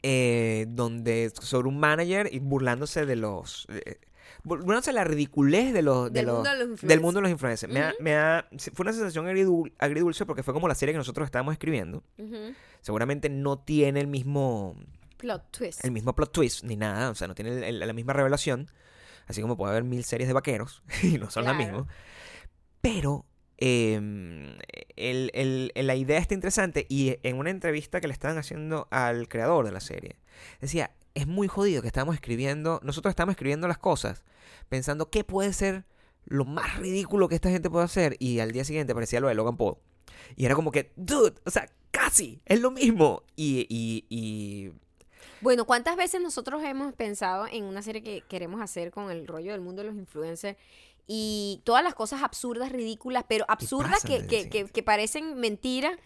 eh, donde sobre un manager y burlándose de los... eh, burlándose de la ridiculez de los... de Del los- mundo de los del influencers. mundo de los influencers. Me ha- me ha- fue una sensación agridul- agridulce porque fue como la serie que nosotros estábamos escribiendo. Ujú. Seguramente no tiene el mismo Plot twist. el mismo plot twist ni nada, o sea, no tiene el- el- la misma revelación, así como puede haber mil series de vaqueros y no son la Claro. misma. Pero em, el- la idea está interesante y en una entrevista que le estaban haciendo al creador de la serie, decía, es muy jodido que estamos escribiendo, nosotros estamos escribiendo las cosas pensando qué puede ser lo más ridículo que esta gente puede hacer y al día siguiente parecía lo de Logan Paul. Y era como que, dude, o sea, casi, es lo mismo. Y, y, y Bueno, ¿cuántas veces nosotros hemos pensado en una serie que queremos hacer con el rollo del mundo de los influencers? Y todas las cosas absurdas, ridículas, pero absurdas que, que, que, que parecen mentiras,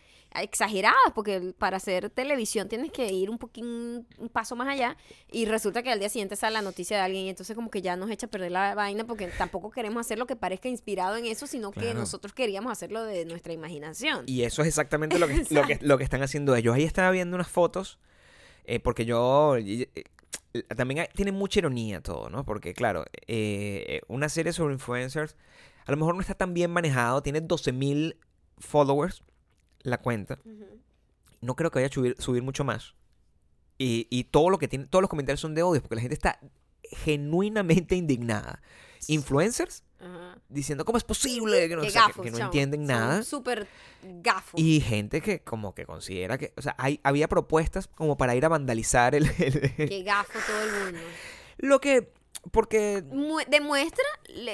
exageradas, porque para hacer televisión tienes que ir un poquín, un paso más allá, y resulta que al día siguiente sale la noticia de alguien, y entonces como que ya nos echa a perder la vaina, porque tampoco queremos hacer lo que parezca inspirado en eso, sino que nosotros queríamos hacerlo de nuestra imaginación. Y eso es exactamente lo que, lo que, lo que están haciendo ellos. Ahí estaba viendo unas fotos, eh, porque yo... eh, también hay- tiene mucha ironía todo, ¿no? Porque, claro, eh, una serie sobre influencers a lo mejor no está tan bien manejado, tiene 12.000 followers la cuenta. No creo que vaya a subir, subir mucho más. Y, y todo lo que tiene, todos los comentarios son de odio, porque la gente está genuinamente indignada. Influencers Ajá. diciendo, ¿cómo es posible? Que no, sea, que- gafos, que no chamo. entienden Son nada. Súper gafos. Y gente que como que considera que, o sea, hay, había propuestas como para ir a vandalizar el, el- Qué gafo todo el mundo. lo que, porque Mu- demuestra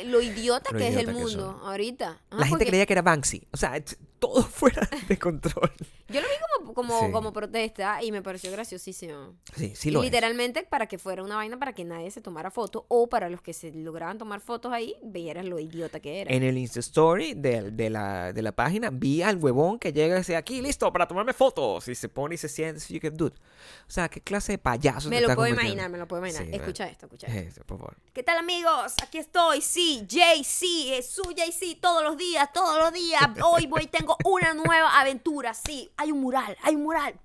lo idiota Lo que es el que mundo ahorita. La gente porque creía que era Banksy, o sea, todo fuera de control. Yo lo vi como, como, Sí. como protesta y me pareció graciosísimo. Sí, sí Y lo es. literalmente para que fuera una vaina para que nadie se tomara foto o para los que se lograban tomar fotos ahí, vieran lo idiota que era. En el Insta Story de, de la, de la página vi al huevón que llega y dice, aquí listo para tomarme fotos. Y se pone y se siente, así que, dude. O sea, ¿qué clase de payaso me lo puedo imaginar, me lo puedo imaginar. Sí, escucha esto, escucha esto. Eso, por favor. ¿Qué tal amigos? Aquí estoy, sí, JC, es su JC todos los días, todos los días. Hoy voy, tengo una nueva aventura, sí, hay un mural, hay un mural.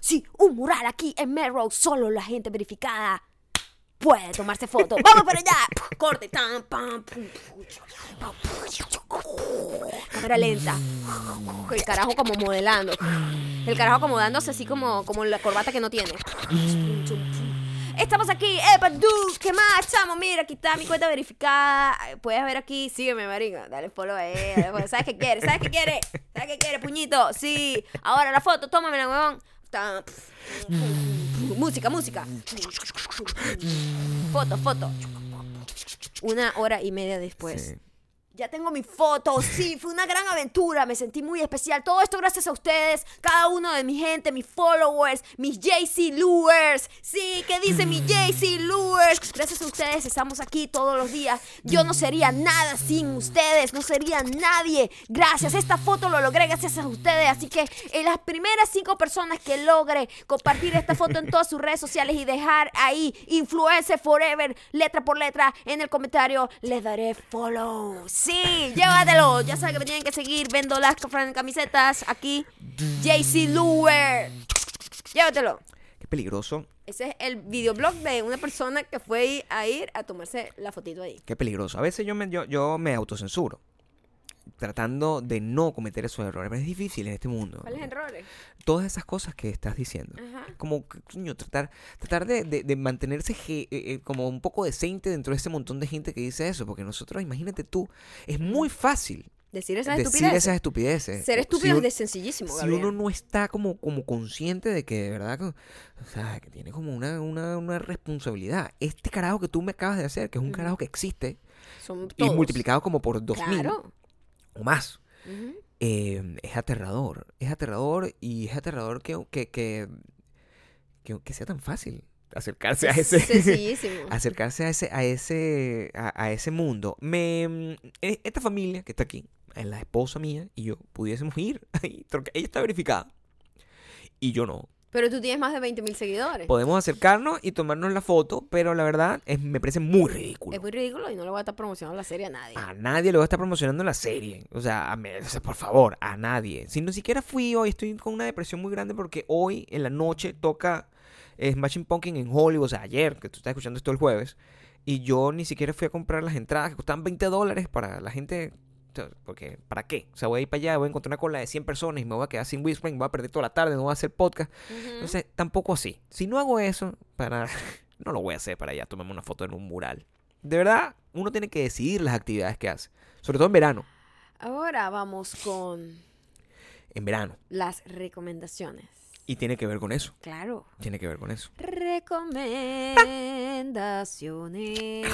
Sí, un mural aquí en Melrose, solo la gente verificada puede tomarse foto. ¡Vamos para allá! Corte, tan, pam, pum, pam, cámara lenta. El carajo como modelando. El carajo acomodándose así como, como la corbata que no tiene. Estamos aquí, Epa, du, ¿qué más, chamo? Mira, aquí está mi cuenta verificada. Puedes ver aquí, sígueme, marica. Dale follow dale follow. ¿Sabes qué quiere? ¿Sabes qué quiere? ¿Sabes qué quiere, puñito? Sí. Ahora la foto, tómamela, huevón. Música, música. Foto, foto. Una hora y media después. Ya tengo mi foto, sí, fue una gran aventura, me sentí muy especial. Todo esto gracias a ustedes, cada uno de mi gente, mis followers, mis JC Lures. Sí, ¿qué dice mi JC Lures? Gracias a ustedes estamos aquí todos los días. Yo no sería nada sin ustedes, no sería nadie. Gracias, esta foto lo logré gracias a ustedes. Así que en las primeras cinco personas que logre compartir esta foto en todas sus redes sociales y dejar ahí Influencer Forever, letra por letra, en el comentario, les daré follow. Sí, llévatelo. Ya saben que me tienen que seguir. Vendo las cam- camisetas aquí. JC Lure. Llévatelo. Qué peligroso, Ese es el videoblog de una persona que fue a ir a tomarse la fotito ahí. qué peligroso. A veces yo me, yo, yo me autocensuro. Tratando de no cometer esos errores. Pero es difícil en este mundo. ¿Cuáles errores? Todas esas cosas que estás diciendo. Ajá. Como, coño, tratar, tratar de, de- de mantenerse eh, eh, como un poco decente dentro de ese montón de gente que dice eso. Porque nosotros, imagínate tú, es muy fácil Decir esas decir estupideces. esas estupideces. Ser Si estúpido es de sencillísimo, si Gabriel. uno no está como, como consciente de que de verdad, o sea, que tiene como una, una, una responsabilidad. Este carajo que tú me acabas de hacer, que es un carajo que existe, Son y multiplicado como por dos mil Claro. O más, eh, es aterrador. Es aterrador y es aterrador que, que, que, que, que sea tan fácil acercarse a Es ese... Acercarse a ese a ese a, a ese mundo. Me mm, e- esta familia que está aquí eh, la esposa mía y yo pudiésemos ir ahí porque ella está verificada y yo no Pero tú tienes más de 20 mil seguidores. podemos acercarnos y tomarnos la foto pero la verdad es, me parece muy ridículo Es muy ridículo y no le voy a estar promocionando la serie a nadie. a nadie le va a estar promocionando la serie. O sea, a mí- o sea, por favor, a nadie. Si no siquiera fui hoy, estoy con una depresión muy grande porque hoy en la noche toca eh, Smashing Pumpkin en Hollywood. O sea, ayer, que tú estás escuchando esto el jueves. Y yo ni siquiera fui a comprar las entradas que costaban 20 dólares para la gente. Porque, ¿para qué? O sea, voy a ir para allá, voy a encontrar una cola de 100 personas y me voy a quedar sin Whispering, voy a perder toda la tarde, no voy a hacer podcast. Entonces, tampoco así. Si no hago eso, para no lo voy a hacer para allá, tomarme una foto en un mural. De verdad, uno tiene que decidir las actividades que hace. Sobre todo en verano. Ahora vamos con En verano. las recomendaciones. Y tiene que ver con eso. Claro. Tiene que ver con eso. Recomendaciones.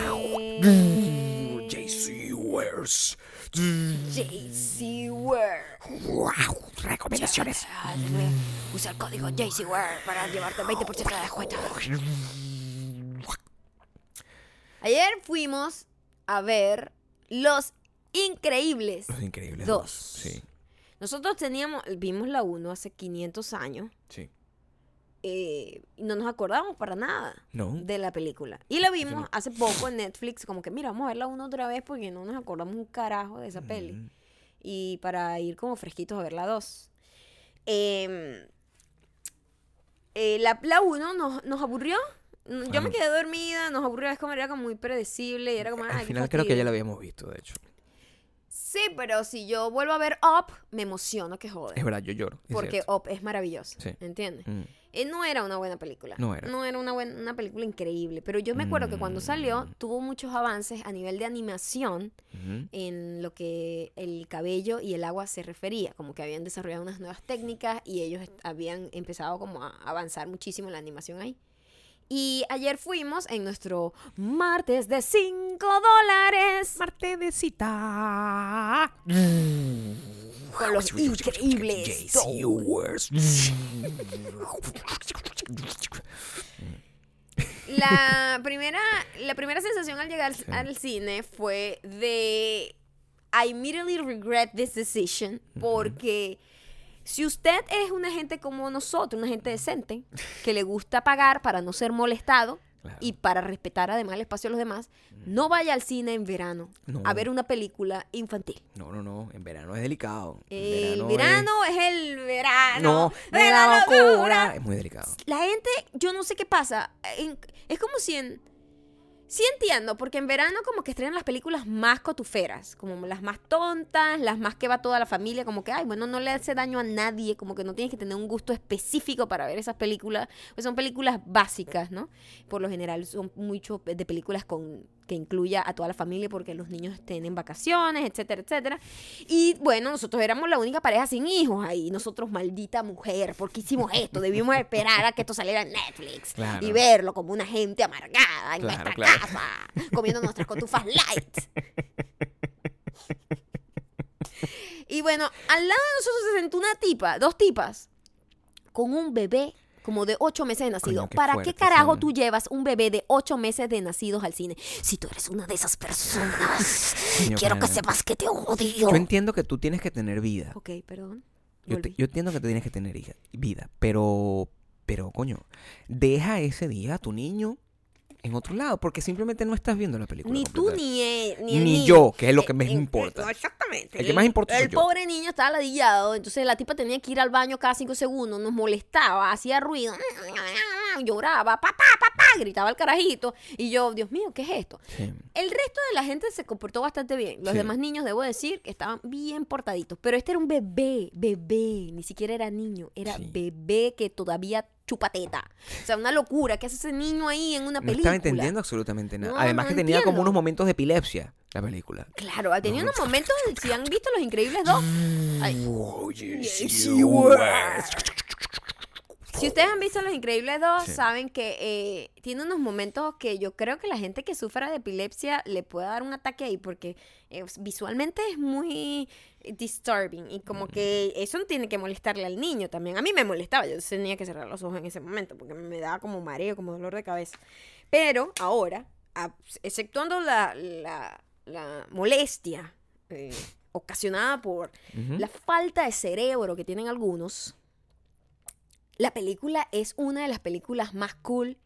JC Wares. JC. Wow, recomendaciones. Usa el código JC para llevarte 20% de descuento. Ayer fuimos a ver Los Increíbles. Los increíbles. Dos. Sí, Nosotros teníamos, vimos la 1 hace 500 años sí. eh, y no nos acordamos para nada No. de la película. Y la vimos no. hace poco en Netflix, como que mira, vamos a verla una otra vez porque no nos acordamos un carajo de esa peli. Y para ir como fresquitos a ver la 2. Eh, eh, la 1 nos, nos aburrió. Yo me Ah. quedé dormida, nos aburrió, es como era como muy predecible y era como, Al "Ay, qué final creo que ya fastidio". la habíamos visto, de hecho. Sí, pero si yo vuelvo a ver Up, me emociono que jode. Es verdad, yo lloro. es Porque cierto. Up es maravilloso, Sí. ¿entiendes? Mm. Eh, no era una buena película. No era. una, buena, una película increíble. Pero yo me acuerdo que cuando salió, Mm. tuvo muchos avances a nivel de animación en lo que el cabello y el agua se refería. Como que habían desarrollado unas nuevas técnicas y ellos habían empezado como a avanzar muchísimo en la animación ahí. Y ayer fuimos en nuestro martes de 5 dólares Marte de cita. con los increíbles. La primera, la primera sensación al llegar al cine fue de I immediately regret this decision porque si usted es una gente como nosotros, una gente decente, que le gusta pagar para no ser molestado Claro. y para respetar además el espacio de los demás, no vaya al cine en verano No. a ver una película infantil. No, no, no. En verano es delicado. El es- verano es, el verano No, de la locura. Es muy delicado. La gente, yo no sé qué pasa. es como si en. Sí entiendo, porque en verano como que estrenan las películas más cotuferas, como las más tontas, las más que va toda la familia, como que, ay, bueno, no le hace daño a nadie, como que no tienes que tener un gusto específico para ver esas películas, pues son películas básicas, ¿no? Por lo general son mucho de películas con que incluya a toda la familia porque los niños tienen vacaciones, etcétera, etcétera. Y bueno, nosotros éramos la única pareja sin hijos ahí, nosotros maldita mujer, ¿por qué hicimos esto? Debimos esperar a que esto saliera en Netflix Claro. y verlo como una gente amargada en Claro, nuestra claro. casa, comiendo nuestras cotufas light. Y bueno, al lado de nosotros se sentó una tipa, dos tipas, con un bebé como de ocho meses de nacido. Coño, qué ¿Para fuerte, qué carajo sí. tú llevas un bebé de ocho meses de nacidos al cine? Si tú eres una de esas personas, Coño, quiero que sepas que te odio. Yo entiendo que tú tienes que tener vida. Ok, perdón. Yo, te- Volví. yo entiendo que tú tienes que tener hija- vida. Pero, pero, coño, deja ese día a tu niño en otro lado. Porque simplemente no estás viendo la película. Ni tú ni él, ni el Ni niño. yo, que es lo que Eh, más eh, importa. no, exactamente. El que más importa soy El yo. pobre niño estaba ladillado, entonces la tipa tenía que ir al baño cada cinco segundos, nos molestaba, hacía ruido, lloraba, papá, papá, gritaba el carajito. Y yo, Dios mío, ¿qué es esto? Sí. El resto de la gente se comportó bastante bien. Los Sí. demás niños, debo decir, que estaban bien portaditos. Pero este era un bebé, bebé. Ni siquiera era niño, era Sí. bebé que todavía chupa teta. O sea, una locura. ¿Qué hace ese niño ahí en una No película? estaba entendiendo absolutamente nada. No, Además no que tenía como unos momentos de epilepsia la película. Claro, tenía unos momentos, si han visto Los Increíbles 2, Ay. Oye, Sí, sí, güey. güey. Si ustedes han visto Los Increíbles 2, Sí. saben que eh, tiene unos momentos que yo creo que la gente que sufra de epilepsia le puede dar un ataque ahí porque eh, visualmente es muy disturbing y como que eso tiene que molestarle al niño también. A mí me molestaba, yo tenía que cerrar los ojos en ese momento porque me daba como mareo, como dolor de cabeza. Pero ahora, a- exceptuando la, la- la molestia eh, ocasionada por la falta de cerebro que tienen algunos, la película es una de las películas más cool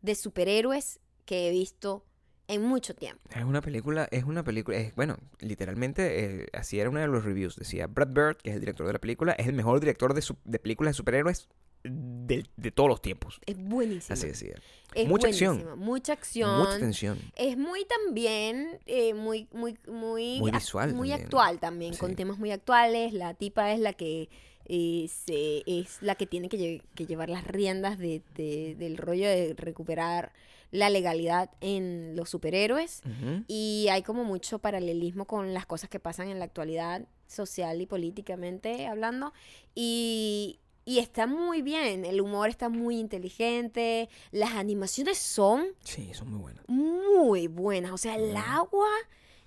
de superhéroes que he visto en mucho tiempo. Es una película, es una película, es, bueno, literalmente, eh, así era uno de los reviews. Decía, Brad Bird, que es el director de la película, es el mejor director de, su- de películas de superhéroes de, de todos los tiempos. Es buenísima. Así decía. Es mucha acción. Mucha acción. Mucha tensión. Es muy también, eh, muy, muy, muy, visual muy también. actual también, con temas muy actuales. La tipa es la que eh, se- es la que tiene que, lle- que llevar las riendas de- de- del rollo de recuperar la legalidad en los superhéroes. Y hay como mucho paralelismo con las cosas que pasan en la actualidad, social y políticamente hablando. Y, y está muy bien, el humor está muy inteligente, las animaciones son Sí, son muy buenas. muy buenas. O sea, el agua,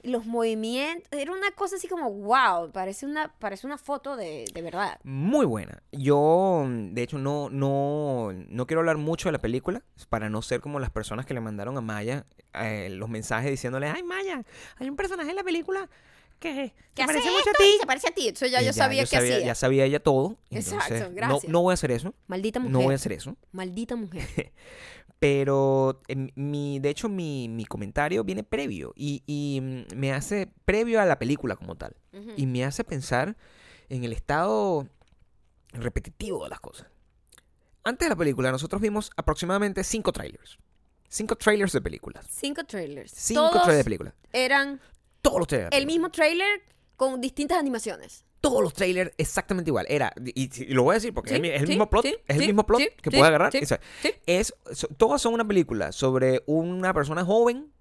los movimientos, era una cosa así como, wow, parece una, parece una foto de, de verdad. Muy buena. Yo, mm, de hecho, no, no, no quiero hablar mucho de la película para no ser como las personas que le mandaron a Maya eh, los mensajes diciéndole, ay Maya, hay un personaje en la película que, ¿Qué se parece mucho a ti. Se parece a ti. Eso ya Y yo sabía que sabía, hacía. Ya sabía ella todo. Exacto, entonces, no- gracias. No, voy a hacer eso. Maldita mujer. No voy a hacer eso. Maldita mujer. Pero em, mi, de hecho mi, mi comentario viene previo y, y, mm, me hace previo a la película como tal. Y me hace pensar en el estado repetitivo de las cosas. Antes de la película nosotros vimos aproximadamente cinco trailers. Cinco trailers de películas. Cinco trailers. Cinco Todos trailers de películas. eran Todos los trailers. el mismo trailer con distintas animaciones. Todos los trailers exactamente igual. Era, y, y lo voy a decir porque Sí, es, el sí, mismo plot. sí, es el mismo plot que sí, puedes agarrar. o sea, es, so- todas son una película sobre una persona joven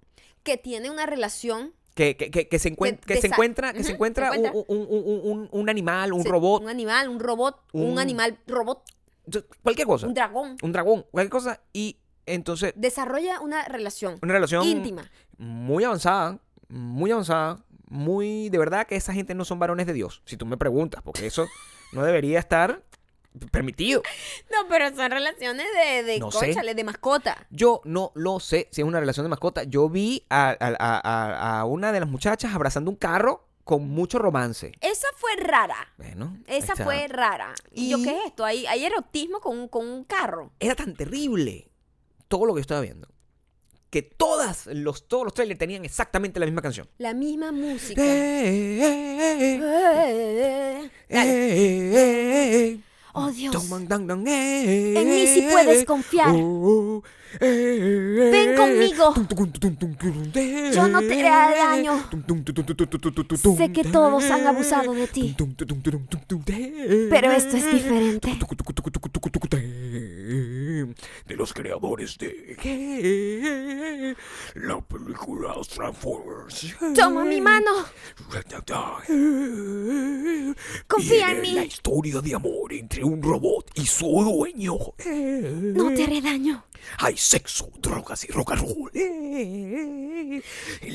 Que tiene una relación. que, que, que, que se, encuent- Que se encuentra, que se se encuentra, un- encuentra. Un, un- un- un animal, un sí, robot, Un animal, un robot, un, un- animal robot, cualquier cosa. un dragón. un dragón, cualquier cosa. Y entonces, Desarrolla una relación una relación íntima. muy avanzada, muy avanzada, muy... De verdad que esa gente no son varones de Dios, si tú me preguntas, porque eso no debería estar permitido. No, pero son relaciones de, de No de mascota. Yo no lo sé si es una relación de mascota. Yo vi a, a- a- una de las muchachas abrazando un carro con mucho romance. Esa fue rara. Bueno, Esa está. fue rara. ¿Y, yo qué es esto? ¿Hay, hay erotismo con, con un carro? Era tan terrible todo lo que estaba viendo que todas los, todos los trailers tenían exactamente la misma canción. La misma música. Oh Dios. En mí sí puedes confiar. Ven conmigo. Yo no te haré daño. Sé que todos han abusado de ti. Pero esto es diferente. De los creadores de la película Transformers. Toma mi mano. Confía en mí. La historia de amor entre un robot y su dueño. No te haré daño. Hay sexo, drogas y rock and roll. En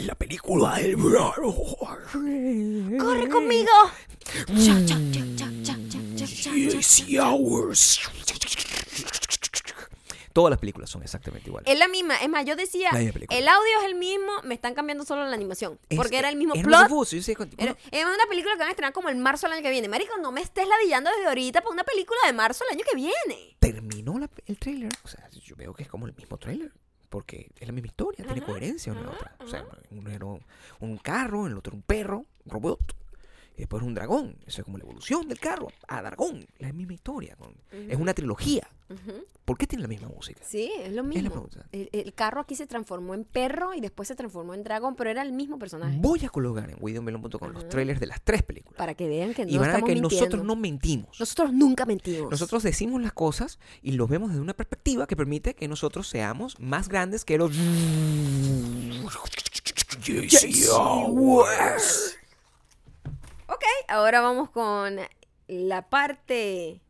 la película del verano. Corre conmigo. Cha, cha, cha, cha, cha, cha, cha, cha, Yes, hours. Todas las películas son exactamente iguales. Es la misma. Es más, yo decía, el audio es el mismo, me están cambiando solo la animación. Es- Porque era el mismo es plot. confuso, yo sé, Era- es una película que van a estrenar como el marzo del año que viene. Marico, no me estés ladillando desde ahorita para una película de marzo del año que viene. terminó la- el trailer. O sea, yo veo que es como el mismo trailer. Porque es la misma historia, tiene coherencia una en ajá, otra. O sea, uno era un, carro, el otro un perro, un robot. Después un dragón. Eso es como la evolución del carro a dragón. La misma historia. con- Es una trilogía. ¿Por qué tiene la misma música? Sí, es lo la mismo. pregunta. El, el carro aquí se transformó en perro y después se transformó en dragón, pero era el mismo personaje. Voy a colocar en widowmelon.com los trailers de las tres películas. Para que vean que no y van a estamos que mintiendo. nosotros no mentimos. Nosotros nunca mentimos. Nosotros decimos las cosas y los vemos desde una perspectiva que permite que nosotros seamos más grandes que los. Ok, ahora vamos con la parte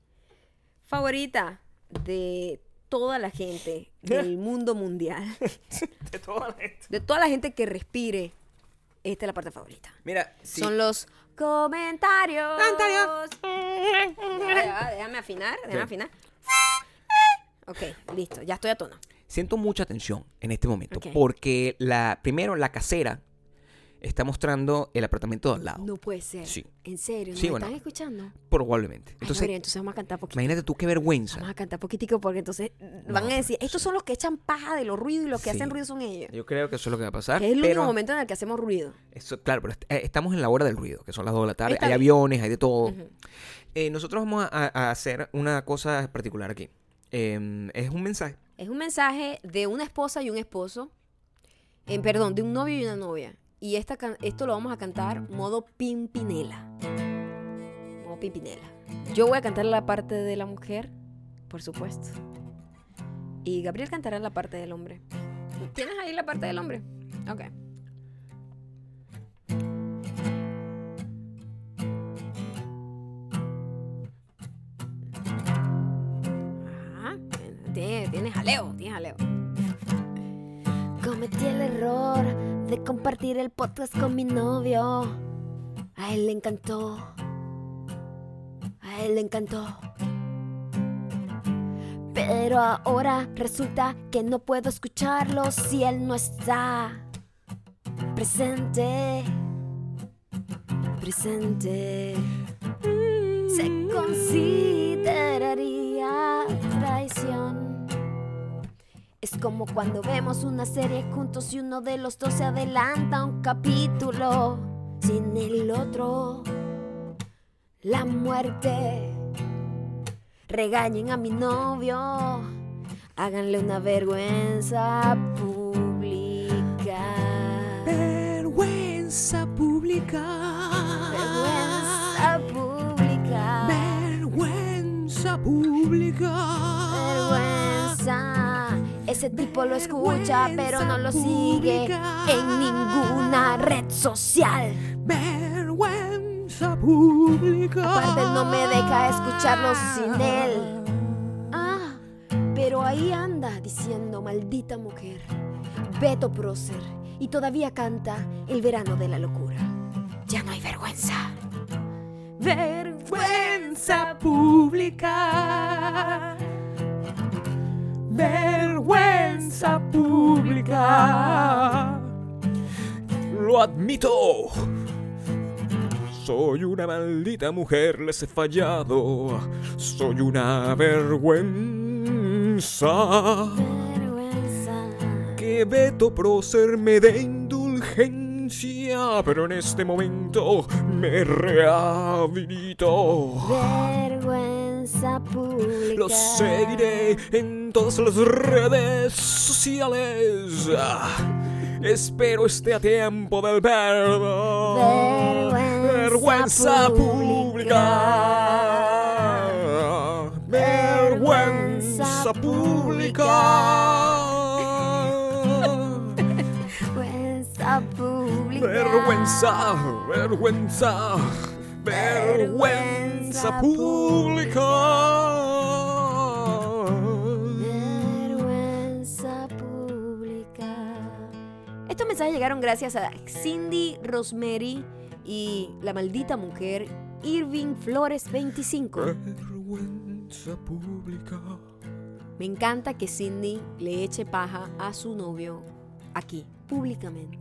favorita de toda la gente del mundo mundial. De toda la gente. De toda la gente que respire. Esta es la parte favorita. Mira, Son los comentarios. Comentarios. Déjame afinar, déjame Sí. afinar. Ok, listo, ya estoy a tono. siento mucha tensión en este momento porque la primero la casera está mostrando el apartamento de al lado. No puede ser. Sí. En serio, ¿no Sí, están escuchando? Probablemente. Ay, Entonces, entonces vamos a cantar poquito. imagínate tú qué vergüenza. Vamos a cantar poquitico porque entonces van a decir, estos sí. son los que echan paja de los ruidos y los que Sí. hacen ruido son ellos. Yo creo que eso es lo que va a pasar. Que es el único momento en el que hacemos ruido. eso- claro, pero eh, estamos en la hora del ruido, que son las 2 de la tarde. Está hay bien. aviones, hay de todo. Eh, nosotros vamos a, a hacer una cosa particular aquí. Eh, es un mensaje. Es un mensaje de una esposa y un esposo. eh, perdón, de un novio y una novia. Y esta esto lo vamos a cantar modo pimpinela. Modo pimpinela. Yo voy a cantar la parte de la mujer, por supuesto. Y Gabriel cantará la parte del hombre. ¿Tienes ahí la parte del hombre? Ok. Ajá. Tienes, tienes jaleo, tienes jaleo. Cometí el error de compartir el podcast con mi novio. A él le encantó. A él le encantó. Pero ahora resulta que no puedo escucharlo si él no está presente. Presente. Se consideraría como cuando vemos una serie juntos y uno de los dos se adelanta un capítulo sin el otro. La muerte. Regañen a mi novio. Háganle una vergüenza pública. Vergüenza pública. Vergüenza pública. Vergüenza pública. Ese tipo lo escucha, pero no lo sigue en ninguna red social. Vergüenza pública. Aparte, no me deja escucharlo sin él. Ah, pero ahí anda diciendo maldita mujer. Beto Prócer. Y todavía canta El verano de la locura. Ya no hay vergüenza. Vergüenza pública. Vergüenza pública. Lo admito. Soy una maldita mujer, les he fallado. Soy una vergüenza. Vergüenza. Que Beto Prócer me dé indulgencia, pero en este momento me rehabilito. Vergüenza pública. Lo seguiré en todas las redes sociales. Espero esté a tiempo del verbo. Vergüenza pública. Vergüenza pública. Vergüenza pública. Vergüenza, vergüenza, vergüenza pública. Vergüenza pública. Estos mensajes llegaron gracias a Cindy Rosemary y la maldita mujer Irving Flores 25. Vergüenza pública. Me encanta que Cindy le eche paja a su novio aquí, públicamente.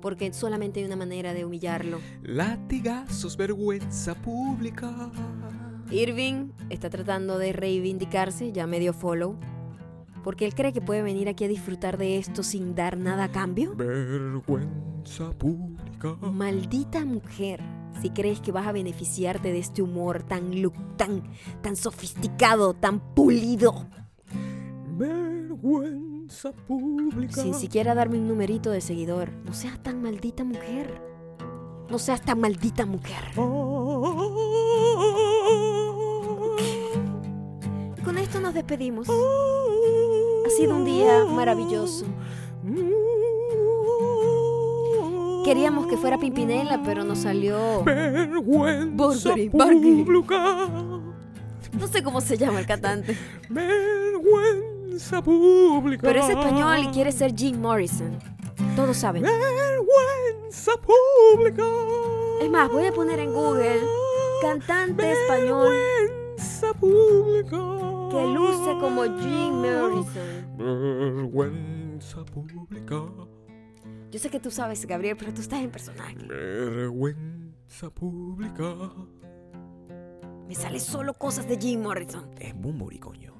Porque solamente hay una manera de humillarlo. Latigazos, vergüenza pública. Irving está tratando de reivindicarse, ya me dio follow. Porque él cree que puede venir aquí a disfrutar de esto sin dar nada a cambio. Vergüenza pública. Maldita mujer, si crees que vas a beneficiarte de este humor tan look, tan, tan sofisticado, tan pulido, Vergüenza pública. sin siquiera darme un numerito de seguidor. No seas tan maldita mujer. No seas tan maldita mujer. Y con esto nos despedimos. Ha sido un día maravilloso. Queríamos que fuera Pimpinela, pero nos salió. Vergüenza pública. No sé cómo se llama el cantante. Vergüenza pública. Pero es español y quiere ser Jim Morrison. Todos saben. Vergüenza pública. Es más, voy a poner en Google cantante español Vergüenza pública. que luce como Jim Morrison. Vergüenza pública. Yo sé que tú sabes, Gabriel, pero tú estás en personaje. Vergüenza pública. Me sale solo cosas de Jim Morrison. Es Bumburi, coño.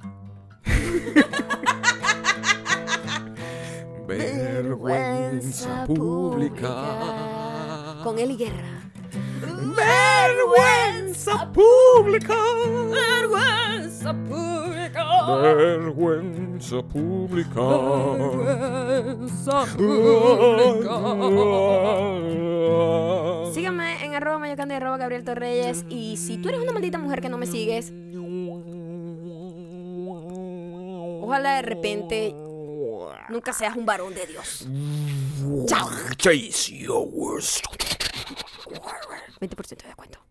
Vergüenza pública. Con Eli Guerra. Vergüenza pública. Vergüenza pública. Vergüenza pública. Síganme en arroba mayocando y arroba Gabriel Torreyes. Y si tú eres una maldita mujer que no me sigues, ojalá de repente nunca seas un varón de Dios. Chao. Chase your worst. 20% de descuento.